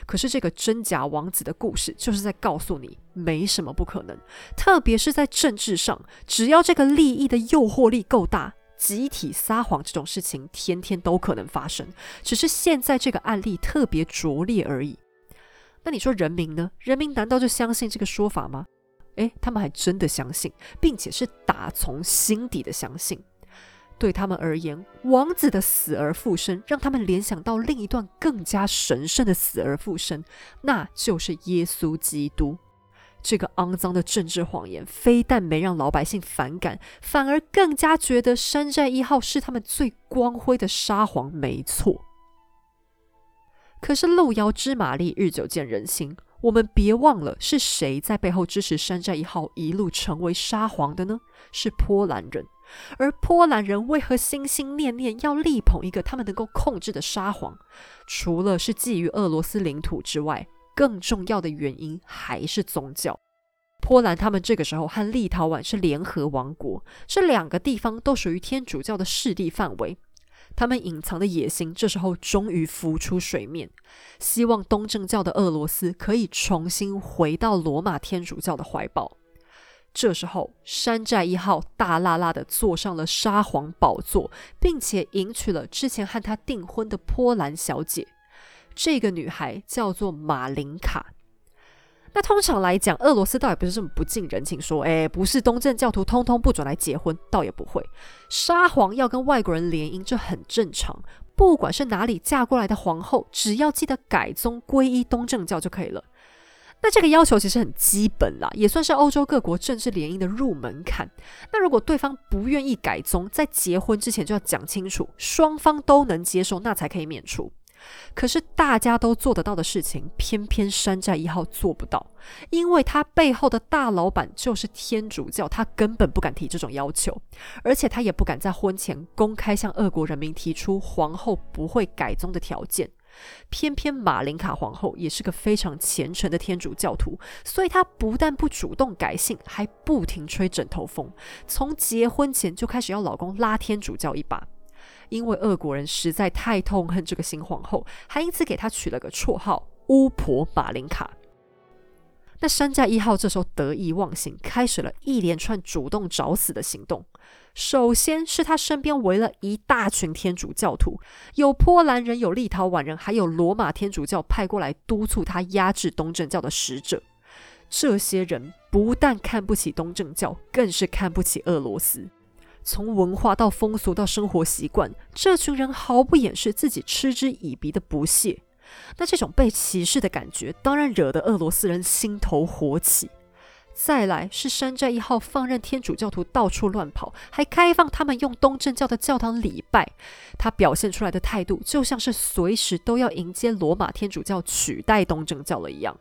可是这个真假王子的故事，就是在告诉你，没什么不可能。特别是在政治上，只要这个利益的诱惑力够大，集体撒谎这种事情，天天都可能发生。只是现在这个案例特别拙劣而已。那你说人民呢？人民难道就相信这个说法吗？诶，他们还真的相信，并且是打从心底的相信。对他们而言，王子的死而复生，让他们联想到另一段更加神圣的死而复生，那就是耶稣基督。这个肮脏的政治谎言，非但没让老百姓反感，反而更加觉得山寨一号是他们最光辉的沙皇。没错。可是路遥知马力，日久见人心。我们别忘了，是谁在背后支持山寨一号一路成为沙皇的呢？是波兰人。而波兰人为何心心念念要力捧一个他们能够控制的沙皇？除了是觊觎俄罗斯领土之外，更重要的原因还是宗教。波兰他们这个时候和立陶宛是联合王国，这两个地方都属于天主教的势力范围。他们隐藏的野心，这时候终于浮出水面，希望东正教的俄罗斯可以重新回到罗马天主教的怀抱。这时候，山寨一号大辣辣的坐上了沙皇宝座，并且迎娶了之前和他订婚的波兰小姐。这个女孩叫做马林卡。那通常来讲，俄罗斯倒也不是这么不近人情，说，哎，不是东正教徒，通通不准来结婚，倒也不会。沙皇要跟外国人联姻，这很正常。不管是哪里嫁过来的皇后，只要记得改宗皈依东正教就可以了。那这个要求其实很基本啦，也算是欧洲各国政治联姻的入门槛。那如果对方不愿意改宗，在结婚之前就要讲清楚，双方都能接受，那才可以免除。可是大家都做得到的事情，偏偏山寨一号做不到，因为他背后的大老板就是天主教，他根本不敢提这种要求，而且他也不敢在婚前公开向俄国人民提出皇后不会改宗的条件。偏偏马林卡皇后也是个非常虔诚的天主教徒，所以她不但不主动改姓，还不停吹枕头风，从结婚前就开始要老公拉天主教一把。因为俄国人实在太痛恨这个新皇后，还因此给她取了个绰号“巫婆马林卡”。那山寨一号这时候得意忘形，开始了一连串主动找死的行动。首先是他身边围了一大群天主教徒，有波兰人，有立陶宛人，还有罗马天主教派过来督促他压制东正教的使者。这些人不但看不起东正教，更是看不起俄罗斯。从文化到风俗到生活习惯，这群人毫不掩饰自己嗤之以鼻的不屑。那这种被歧视的感觉，当然惹得俄罗斯人心头火起。再来是山寨一号放任天主教徒到处乱跑，还开放他们用东正教的教堂礼拜，他表现出来的态度就像是随时都要迎接罗马天主教取代东正教了一样。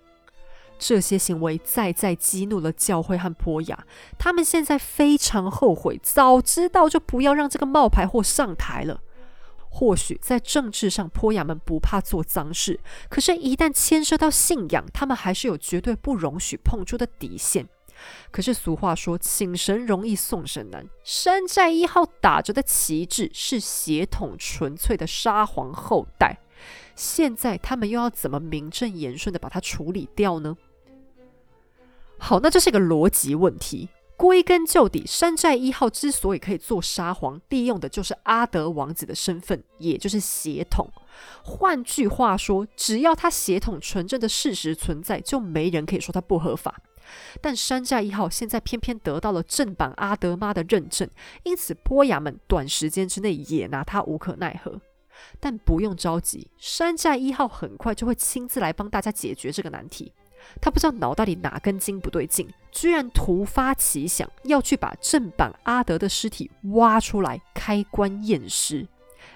这些行为再再激怒了教会和波雅，他们现在非常后悔，早知道就不要让这个冒牌货上台了。或许在政治上，坡雅们不怕做脏事，可是，一旦牵涉到信仰，他们还是有绝对不容许碰触的底线。可是俗话说，请神容易送神难。山寨一号打着的旗帜是血统纯粹的沙皇后代，现在他们又要怎么名正言顺的把它处理掉呢？好，那这是一个逻辑问题。归根究底，山寨一号之所以可以做沙皇，利用的就是阿德王子的身份，也就是血统。换句话说，只要他血统纯正的事实存在，就没人可以说他不合法。但山寨一号现在偏偏得到了正版阿德妈的认证，因此波雅们短时间之内也拿他无可奈何。但不用着急，山寨一号很快就会亲自来帮大家解决这个难题。他不知道脑袋里哪根筋不对劲，居然突发奇想要去把正版阿德的尸体挖出来开棺验尸，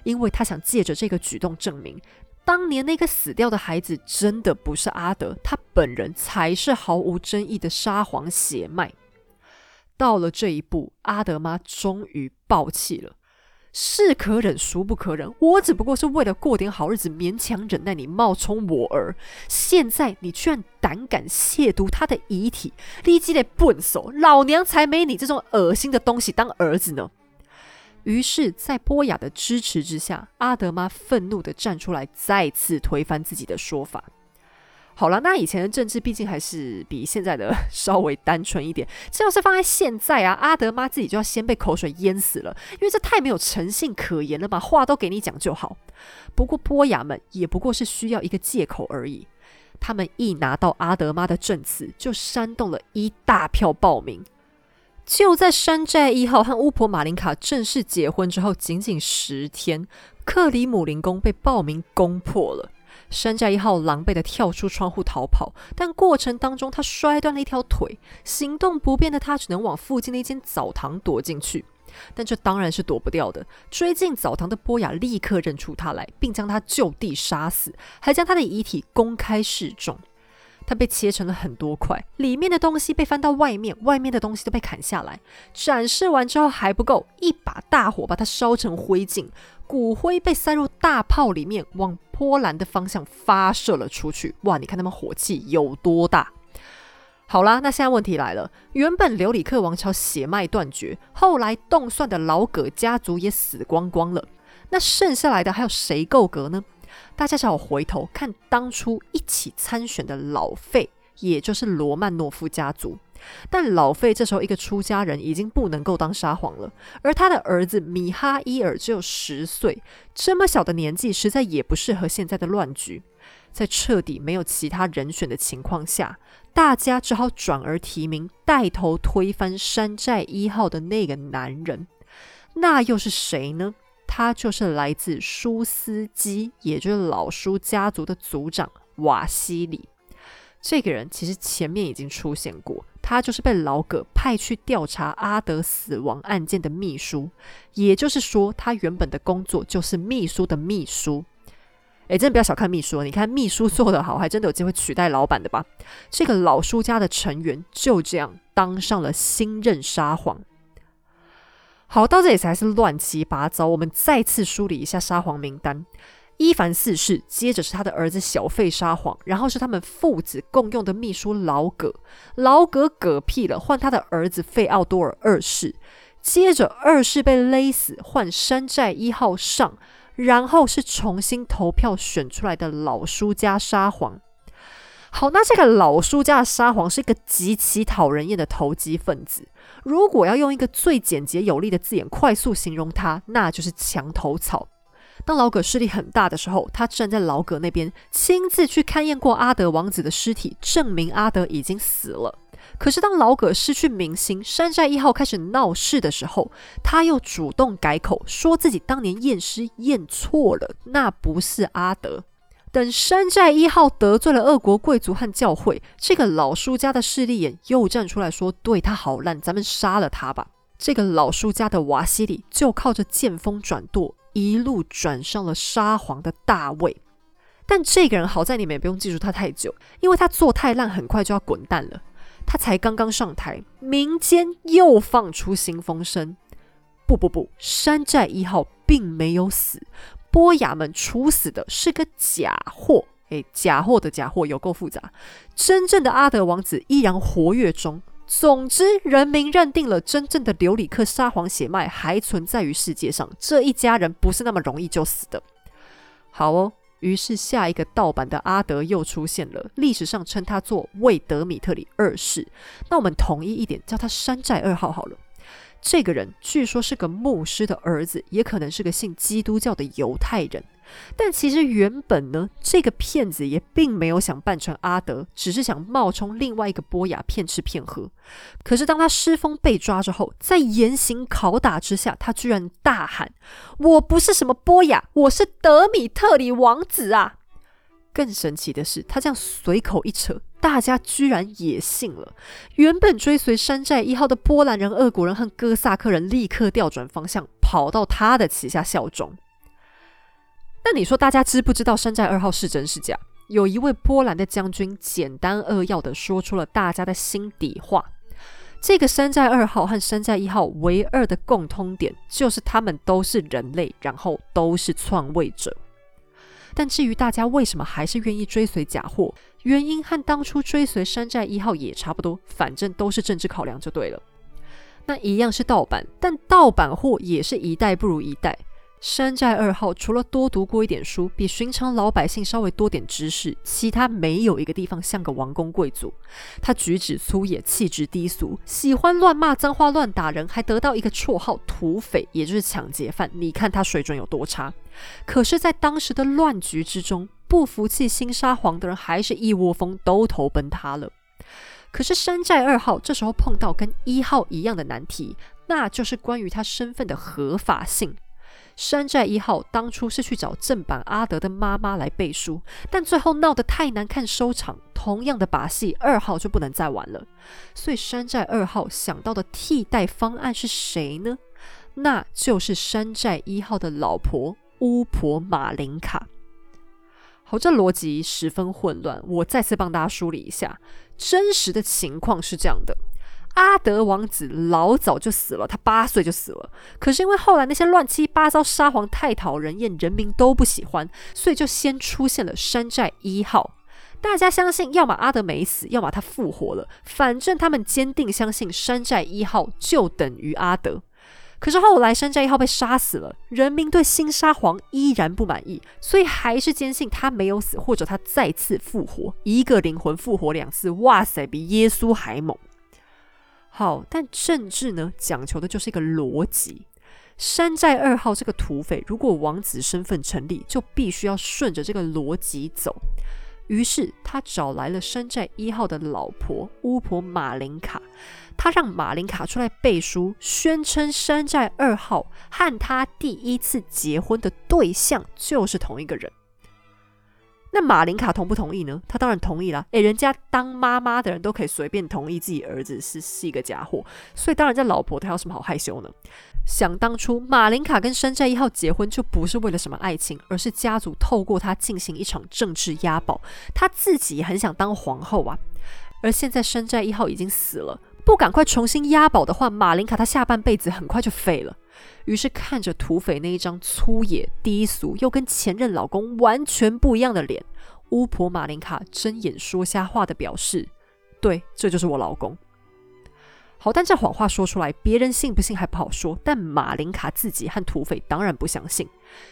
因为他想借着这个举动证明，当年那个死掉的孩子真的不是阿德，他本人才是毫无争议的沙皇血脉。到了这一步，阿德妈终于爆气了。是可忍，孰不可忍？我只不过是为了过点好日子，勉强忍耐你冒充我儿。现在你居然胆敢亵渎他的遗体，立即得笨手！老娘才没你这种恶心的东西当儿子呢！于是，在波雅的支持之下，阿德妈愤怒的站出来，再次推翻自己的说法。好了，那以前的政治毕竟还是比现在的稍微单纯一点。这要是放在现在啊，阿德妈自己就要先被口水淹死了，因为这太没有诚信可言了嘛。话都给你讲就好。不过波雅们也不过是需要一个借口而已。他们一拿到阿德妈的证词，就煽动了一大票暴民。就在山寨一号和巫婆马林卡正式结婚之后，仅仅十天，克里姆林宫被暴民攻破了。山寨一号狼狈的跳出窗户逃跑，但过程当中他摔断了一条腿，行动不便的他只能往附近的一间澡堂躲进去。但这当然是躲不掉的。追进澡堂的波雅立刻认出他来，并将他就地杀死，还将他的遗体公开示众。他被切成了很多块，里面的东西被翻到外面，外面的东西都被砍下来。展示完之后还不够，一把大火把它烧成灰烬，骨灰被塞入大炮里面，往波兰的方向发射了出去。哇，你看他们火气有多大？好啦，那现在问题来了，原本留里克王朝血脉断绝，后来动算的老葛家族也死光光了，那剩下来的还有谁够格呢？大家只好回头看当初一起参选的老费，也就是罗曼诺夫家族。但老费这时候一个出家人已经不能够当沙皇了，而他的儿子米哈伊尔只有十岁，这么小的年纪实在也不适合现在的乱局。在彻底没有其他人选的情况下，大家只好转而提名带头推翻山寨一号的那个男人，那又是谁呢？他就是来自舒斯基，也就是老舒家族的族长瓦西里。这个人其实前面已经出现过，他就是被老葛派去调查阿德死亡案件的秘书。也就是说，他原本的工作就是秘书的秘书。诶，真的不要小看秘书，你看秘书做得好，还真的有机会取代老板的吧？这个老舒家的成员就这样当上了新任沙皇。好，到这里才是乱七八糟。我们再次梳理一下沙皇名单：伊凡四世，接着是他的儿子小费沙皇，然后是他们父子共用的秘书老葛，老葛嗝屁了，换他的儿子费奥多尔二世，接着二世被勒死，换山寨一号上，然后是重新投票选出来的老叔家沙皇。好，那这个老叔家的沙皇是一个极其讨人厌的投机分子。如果要用一个最简洁有力的字眼快速形容他，那就是墙头草。当老葛势力很大的时候，他站在老葛那边，亲自去勘验过阿德王子的尸体，证明阿德已经死了。可是当老葛失去民心，山寨一号开始闹事的时候，他又主动改口，说自己当年验尸验错了，那不是阿德。等山寨一号得罪了俄国贵族和教会，这个老叔家的势利眼又站出来说：“对他好烂，咱们杀了他吧。”这个老叔家的瓦西里就靠着见风转舵，一路转上了沙皇的大位。但这个人好在你们也不用记住他太久，因为他做太烂，很快就要滚蛋了。他才刚刚上台，民间又放出新风声：不不不，山寨一号并没有死。波雅们处死的是个假货，诶，假货的假货有够复杂。真正的阿德王子依然活跃中。总之，人民认定了真正的留里克沙皇血脉还存在于世界上，这一家人不是那么容易就死的。好哦，于是下一个盗版的阿德又出现了，历史上称他做魏德米特里二世。那我们统一一点，叫他山寨二号好了。这个人据说是个牧师的儿子，也可能是个信基督教的犹太人。但其实原本呢，这个骗子也并没有想扮成阿德，只是想冒充另外一个波雅骗吃骗喝。可是当他失风被抓之后，在严刑拷打之下，他居然大喊：“我不是什么波雅，我是德米特里王子啊！”更神奇的是，他这样随口一扯。大家居然也信了。原本追随山寨一号的波兰人、俄国人和哥萨克人立刻调转方向，跑到他的旗下效忠。那你说，大家知不知道山寨二号是真是假？有一位波兰的将军简单扼要的说出了大家的心底话：这个山寨二号和山寨一号唯二的共通点，就是他们都是人类，然后都是篡位者。但至于大家为什么还是愿意追随假货？原因和当初追随山寨一号也差不多，反正都是政治考量就对了。那一样是盗版，但盗版货也是一代不如一代。山寨二号除了多读过一点书，比寻常老百姓稍微多点知识，其他没有一个地方像个王公贵族。他举止粗野，气质低俗，喜欢乱骂脏话、乱打人，还得到一个绰号“土匪”，也就是抢劫犯。你看他水准有多差？可是，在当时的乱局之中，不服气新沙皇的人还是一窝蜂都投奔他了。可是山寨二号这时候碰到跟一号一样的难题，那就是关于他身份的合法性。山寨一号当初是去找正版阿德的妈妈来背书，但最后闹得太难看，收场。同样的把戏，二号就不能再玩了。所以山寨二号想到的替代方案是谁呢？那就是山寨一号的老婆。巫婆马林卡，好，这逻辑十分混乱。我再次帮大家梳理一下，真实的情况是这样的：阿德王子老早就死了，他八岁就死了。可是因为后来那些乱七八糟沙皇太讨人厌，人民都不喜欢，所以就先出现了山寨一号。大家相信，要么阿德没死，要么他复活了。反正他们坚定相信山寨一号就等于阿德。可是后来山寨一号被杀死了，人民对新沙皇依然不满意，所以还是坚信他没有死，或者他再次复活，一个灵魂复活两次，哇塞，比耶稣还猛。好，但政治呢，讲求的就是一个逻辑。山寨二号这个土匪，如果王子身份成立，就必须要顺着这个逻辑走。于是他找来了山寨一号的老婆巫婆马林卡。他让马林卡出来背书，宣称山寨二号和他第一次结婚的对象就是同一个人。那马林卡同不同意呢？他当然同意啦。诶，人家当妈妈的人都可以随便同意自己儿子是是一个假货，所以当然在老婆，他有什么好害羞呢？想当初，马林卡跟山寨一号结婚就不是为了什么爱情，而是家族透过他进行一场政治押宝。他自己也很想当皇后啊。而现在山寨一号已经死了。不赶快重新押宝的话，马林卡她下半辈子很快就废了。于是看着土匪那一张粗野、低俗又跟前任老公完全不一样的脸，巫婆玛琳卡睁眼说瞎话的表示：“对，这就是我老公。”好，但这谎话说出来，别人信不信还不好说。但马琳卡自己和土匪当然不相信，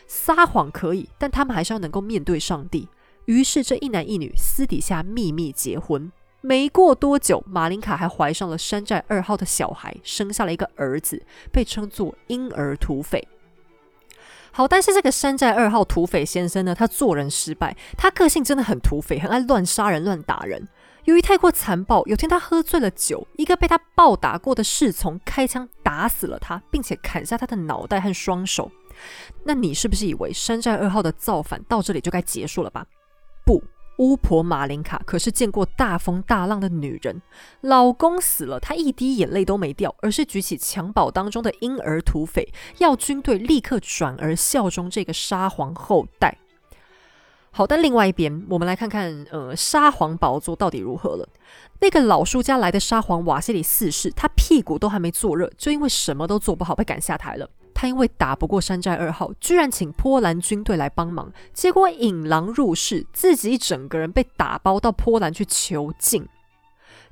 撒谎可以，但他们还是要能够面对上帝。于是这一男一女私底下秘密结婚。没过多久，马林卡还怀上了山寨二号的小孩，生下了一个儿子，被称作婴儿土匪。好，但是这个山寨二号土匪先生呢，他做人失败，他个性真的很土匪，很爱乱杀人、乱打人。由于太过残暴，有天他喝醉了酒，一个被他暴打过的侍从开枪打死了他，并且砍下他的脑袋和双手。那你是不是以为山寨二号的造反到这里就该结束了吧？不，巫婆马琳卡可是见过大风大浪的女人，老公死了，她一滴眼泪都没掉，而是举起襁褓当中的婴儿土匪，要军队立刻转而效忠这个沙皇后代。好，但另外一边，我们来看看，呃，沙皇宝座到底如何了？那个老叔家来的沙皇瓦西里四世，他屁股都还没坐热，就因为什么都做不好被赶下台了。他因为打不过山寨二号，居然请波兰军队来帮忙，结果引狼入室，自己一整个人被打包到波兰去囚禁。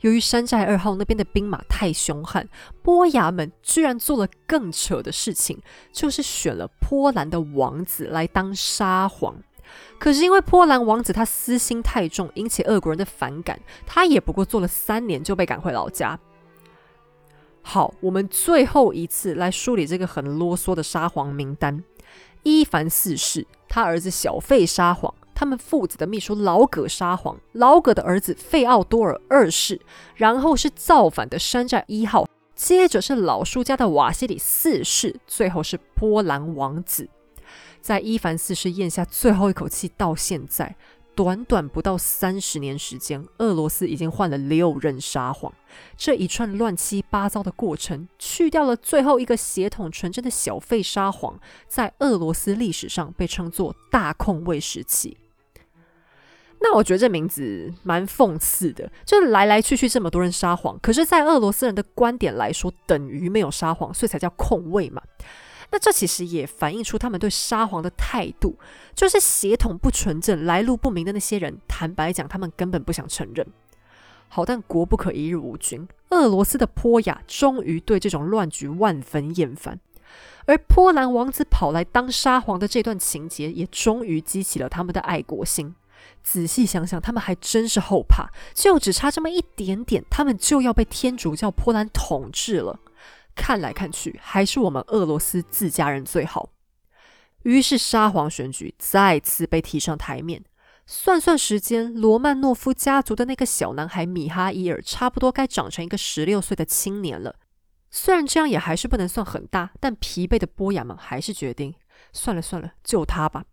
由于山寨二号那边的兵马太凶悍，波衙们居然做了更扯的事情，就是选了波兰的王子来当沙皇。可是因为波兰王子他私心太重，引起俄国人的反感，他也不过做了三年就被赶回老家。好，我们最后一次来梳理这个很啰嗦的沙皇名单：伊凡四世，他儿子小费沙皇，他们父子的秘书老葛沙皇，老葛的儿子费奥多尔二世，然后是造反的山寨一号，接着是老叔家的瓦西里四世，最后是波兰王子。在伊凡四世咽下最后一口气到现在，短短不到三十年时间，俄罗斯已经换了六任沙皇。这一串乱七八糟的过程，去掉了最后一个血统纯正的小费沙皇，在俄罗斯历史上被称作大空位时期。那我觉得这名字蛮讽刺的，就来来去去这么多人沙皇，可是，在俄罗斯人的观点来说，等于没有沙皇，所以才叫空位嘛。那这其实也反映出他们对沙皇的态度，就是血统不纯正、来路不明的那些人，坦白讲，他们根本不想承认。好，但国不可一日无君，俄罗斯的波雅终于对这种乱局万分厌烦，而波兰王子跑来当沙皇的这段情节，也终于激起了他们的爱国心。仔细想想，他们还真是后怕，就只差这么一点点，他们就要被天主教波兰统治了。看来看去，还是我们俄罗斯自家人最好。于是沙皇选举再次被提上台面。算算时间，罗曼诺夫家族的那个小男孩米哈伊尔，差不多该长成一个十六岁的青年了。虽然这样也还是不能算很大，但疲惫的波雅们还是决定算了算了，就他吧。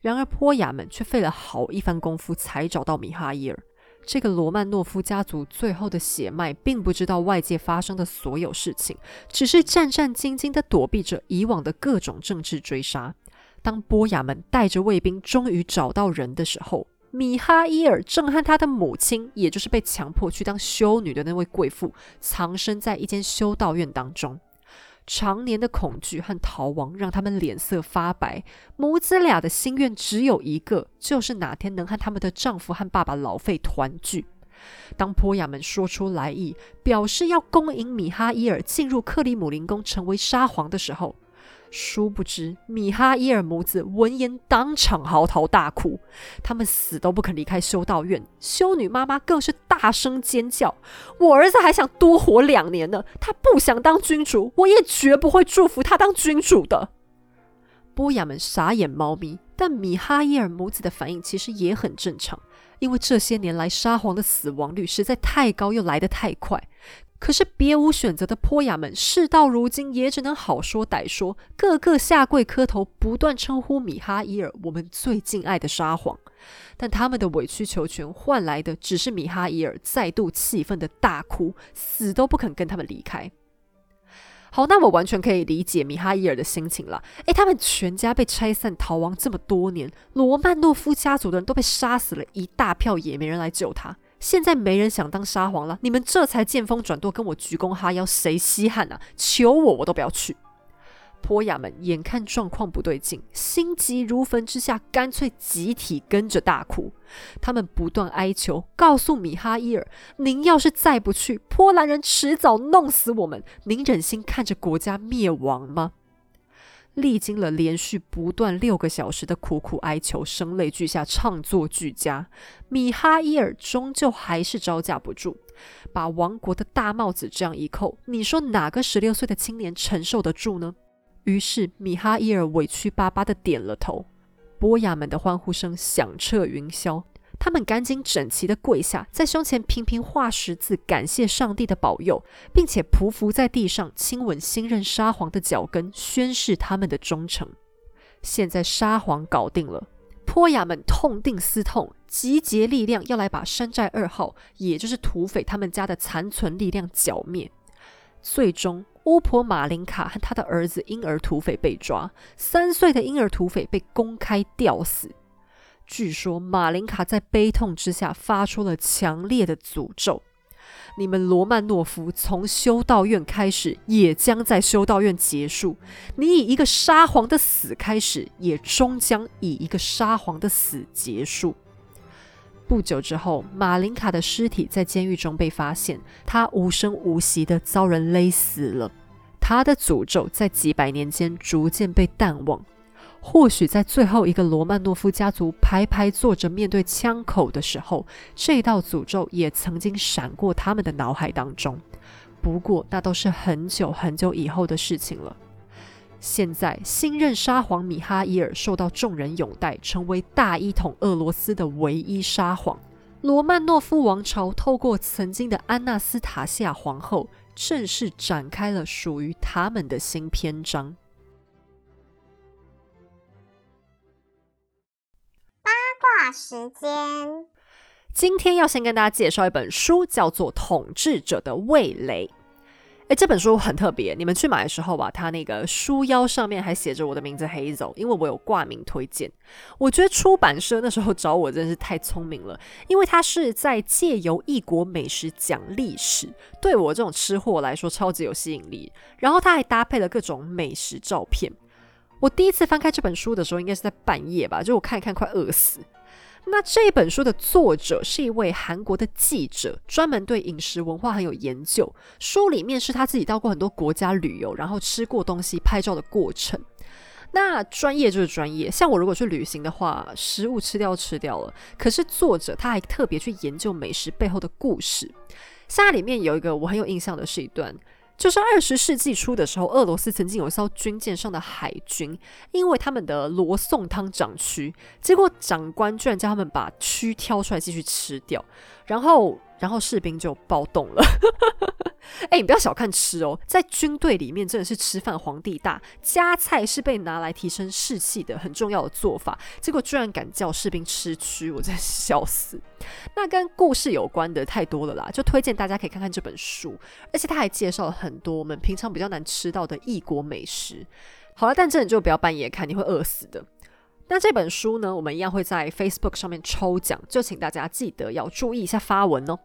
然而波雅们却费了好一番功夫，才找到米哈伊尔。这个罗曼诺夫家族最后的血脉，并不知道外界发生的所有事情，只是战战兢兢地躲避着以往的各种政治追杀。当波雅们带着卫兵终于找到人的时候，米哈伊尔正和他的母亲，也就是被强迫去当修女的那位贵妇，藏身在一间修道院当中。常年的恐惧和逃亡让他们脸色发白，母子俩的心愿只有一个，就是哪天能和他们的丈夫和爸爸老费团聚。当波雅们说出来意，表示要恭迎米哈伊尔进入克里姆林宫成为沙皇的时候，殊不知，米哈伊尔母子闻言当场嚎啕大哭，他们死都不肯离开修道院。修女妈妈更是大声尖叫：“我儿子还想多活两年呢，他不想当君主，我也绝不会祝福他当君主的。”波雅们傻眼猫咪，但米哈伊尔母子的反应其实也很正常，因为这些年来沙皇的死亡率实在太高，又来得太快。可是别无选择的坡雅们，事到如今也只能好说歹说，个个下跪磕头，不断称呼米哈伊尔我们最敬爱的沙皇。但他们的委曲求全换来的，只是米哈伊尔再度气愤的大哭，死都不肯跟他们离开。好，那我完全可以理解米哈伊尔的心情了。诶，他们全家被拆散逃亡这么多年，罗曼诺夫家族的人都被杀死了一大票，也没人来救他。现在没人想当沙皇了，你们这才见风转舵，跟我鞠躬哈腰，谁稀罕啊？求我我都不要去。坡雅们眼看状况不对劲，心急如焚之下，干脆集体跟着大哭。他们不断哀求，告诉米哈伊尔：“您要是再不去，波兰人迟早弄死我们。您忍心看着国家灭亡吗？”历经了连续不断六个小时的苦苦哀求，声泪俱下，唱作俱佳，米哈伊尔终究还是招架不住，把王国的大帽子这样一扣，你说哪个十六岁的青年承受得住呢？于是米哈伊尔委屈巴巴的点了头，波雅们的欢呼声响彻云霄。他们赶紧整齐的跪下，在胸前频频画十字，感谢上帝的保佑，并且匍匐在地上亲吻新任沙皇的脚跟，宣誓他们的忠诚。现在沙皇搞定了，坡雅们痛定思痛，集结力量要来把山寨二号，也就是土匪他们家的残存力量剿灭。最终，巫婆马林卡和他的儿子婴儿土匪被抓，三岁的婴儿土匪被公开吊死。据说马林卡在悲痛之下发出了强烈的诅咒。你们罗曼诺夫从修道院开始，也将在修道院结束。你以一个沙皇的死开始，也终将以一个沙皇的死结束。不久之后，马林卡的尸体在监狱中被发现，他无声无息的遭人勒死了。他的诅咒在几百年间逐渐被淡忘。或许在最后一个罗曼诺夫家族排排坐着面对枪口的时候，这道诅咒也曾经闪过他们的脑海当中。不过，那都是很久很久以后的事情了。现在，新任沙皇米哈伊尔受到众人拥戴，成为大一统俄罗斯的唯一沙皇。罗曼诺夫王朝透过曾经的安娜斯塔夏皇后，正式展开了属于他们的新篇章。话时间，今天要先跟大家介绍一本书，叫做《统治者的味蕾》。诶，这本书很特别，你们去买的时候吧，它那个书腰上面还写着我的名字 Hazel，因为我有挂名推荐。我觉得出版社那时候找我真是太聪明了，因为它是在借由异国美食讲历史，对我这种吃货来说超级有吸引力。然后它还搭配了各种美食照片。我第一次翻开这本书的时候，应该是在半夜吧，就我看一看快饿死。那这本书的作者是一位韩国的记者，专门对饮食文化很有研究。书里面是他自己到过很多国家旅游，然后吃过东西、拍照的过程。那专业就是专业，像我如果去旅行的话，食物吃掉吃掉了。可是作者他还特别去研究美食背后的故事。像里面有一个我很有印象的是一段。就是二十世纪初的时候，俄罗斯曾经有一艘军舰上的海军，因为他们的罗宋汤长蛆，结果长官居然叫他们把蛆挑出来继续吃掉，然后。然后士兵就暴动了。哎，你不要小看吃哦，在军队里面真的是吃饭皇帝大，夹菜是被拿来提升士气的很重要的做法。结果居然敢叫士兵吃蛆，我真笑死。那跟故事有关的太多了啦，就推荐大家可以看看这本书。而且他还介绍了很多我们平常比较难吃到的异国美食。好了，但这你就不要半夜看，你会饿死的。那这本书呢，我们一样会在 Facebook 上面抽奖，就请大家记得要注意一下发文哦。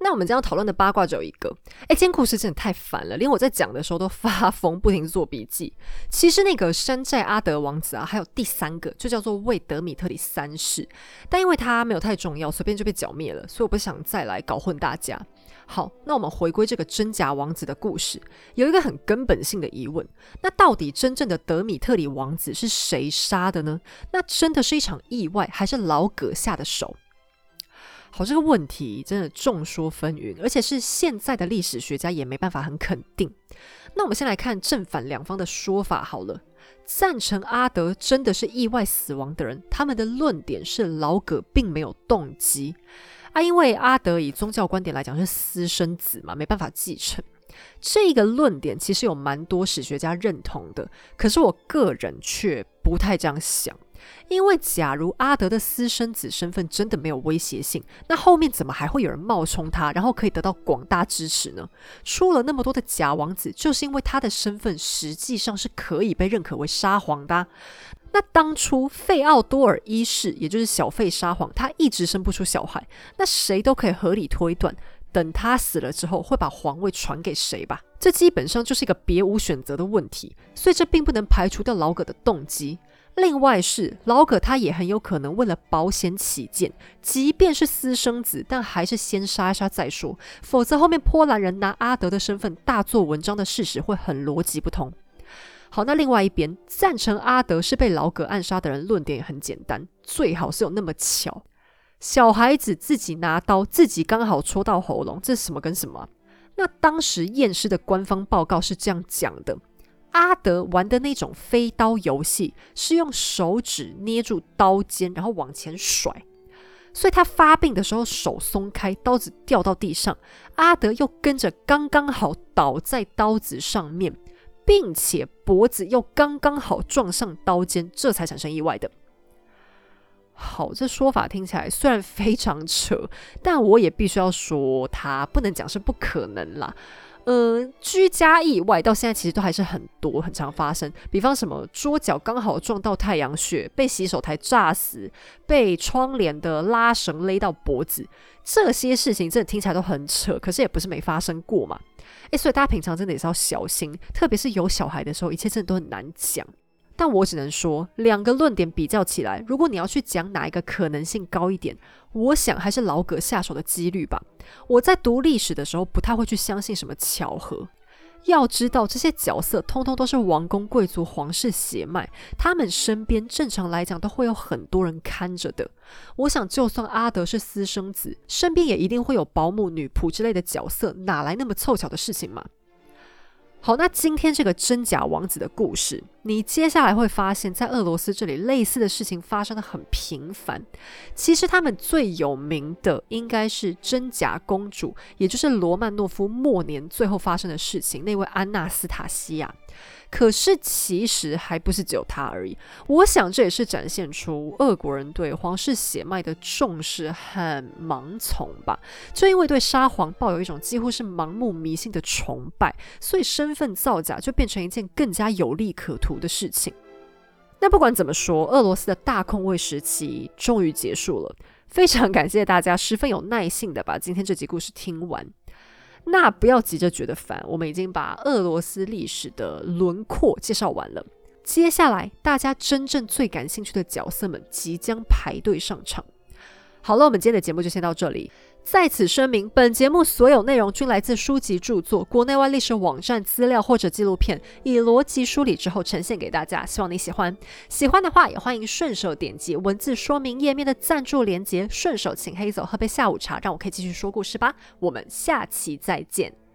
那我们将要讨论的八卦只有一个，哎，今天故事真的太烦了，连我在讲的时候都发疯，不停做笔记。其实那个山寨阿德王子啊，还有第三个，就叫做魏德米特里三世，但因为他没有太重要，随便就被剿灭了，所以我不想再来搞混大家。好，那我们回归这个真假王子的故事，有一个很根本性的疑问，那到底真正的德米特里王子是谁杀的呢？那真的是一场意外，还是老葛下的手？好，这个问题真的众说纷纭，而且是现在的历史学家也没办法很肯定。那我们先来看正反两方的说法好了。赞成阿德真的是意外死亡的人，他们的论点是老葛并没有动机啊，因为阿德以宗教观点来讲是私生子嘛，没办法继承。这个论点其实有蛮多史学家认同的，可是我个人却不太这样想。因为假如阿德的私生子身份真的没有威胁性，那后面怎么还会有人冒充他，然后可以得到广大支持呢？出了那么多的假王子，就是因为他的身份实际上是可以被认可为沙皇的。那当初费奥多尔一世，也就是小费沙皇，他一直生不出小孩，那谁都可以合理推断，等他死了之后，会把皇位传给谁吧？这基本上就是一个别无选择的问题，所以这并不能排除掉老葛的动机。另外是老葛，他也很有可能为了保险起见，即便是私生子，但还是先杀一杀再说，否则后面波兰人拿阿德的身份大做文章的事实会很逻辑不通。好，那另外一边赞成阿德是被老葛暗杀的人，论点也很简单，最好是有那么巧，小孩子自己拿刀，自己刚好戳到喉咙，这是什么跟什么？那当时验尸的官方报告是这样讲的。阿德玩的那种飞刀游戏是用手指捏住刀尖，然后往前甩，所以他发病的时候手松开，刀子掉到地上，阿德又跟着刚刚好倒在刀子上面，并且脖子又刚刚好撞上刀尖，这才产生意外的。好，这说法听起来虽然非常扯，但我也必须要说，它不能讲是不可能啦。嗯，居家意外到现在其实都还是很多，很常发生。比方什么桌角刚好撞到太阳穴，被洗手台炸死，被窗帘的拉绳勒到脖子，这些事情真的听起来都很扯，可是也不是没发生过嘛。诶，所以大家平常真的也是要小心，特别是有小孩的时候，一切真的都很难讲。但我只能说，两个论点比较起来，如果你要去讲哪一个可能性高一点，我想还是老葛下手的几率吧。我在读历史的时候，不太会去相信什么巧合。要知道，这些角色通通都是王公贵族、皇室血脉，他们身边正常来讲都会有很多人看着的。我想，就算阿德是私生子，身边也一定会有保姆、女仆之类的角色，哪来那么凑巧的事情嘛？好，那今天这个真假王子的故事，你接下来会发现，在俄罗斯这里类似的事情发生的很频繁。其实他们最有名的应该是真假公主，也就是罗曼诺夫末年最后发生的事情，那位安娜斯塔西亚。可是其实还不是只有他而已。我想这也是展现出俄国人对皇室血脉的重视和盲从吧。就因为对沙皇抱有一种几乎是盲目迷信的崇拜，所以身份造假就变成一件更加有利可图的事情。那不管怎么说，俄罗斯的大空位时期终于结束了。非常感谢大家十分有耐性的把今天这集故事听完。那不要急着觉得烦，我们已经把俄罗斯历史的轮廓介绍完了。接下来，大家真正最感兴趣的角色们即将排队上场。好了，我们今天的节目就先到这里。在此声明，本节目所有内容均来自书籍著作、国内外历史网站资料或者纪录片，以逻辑梳理之后呈现给大家。希望你喜欢，喜欢的话也欢迎顺手点击文字说明页面的赞助链接，顺手请黑走喝杯下午茶，让我可以继续说故事吧。我们下期再见。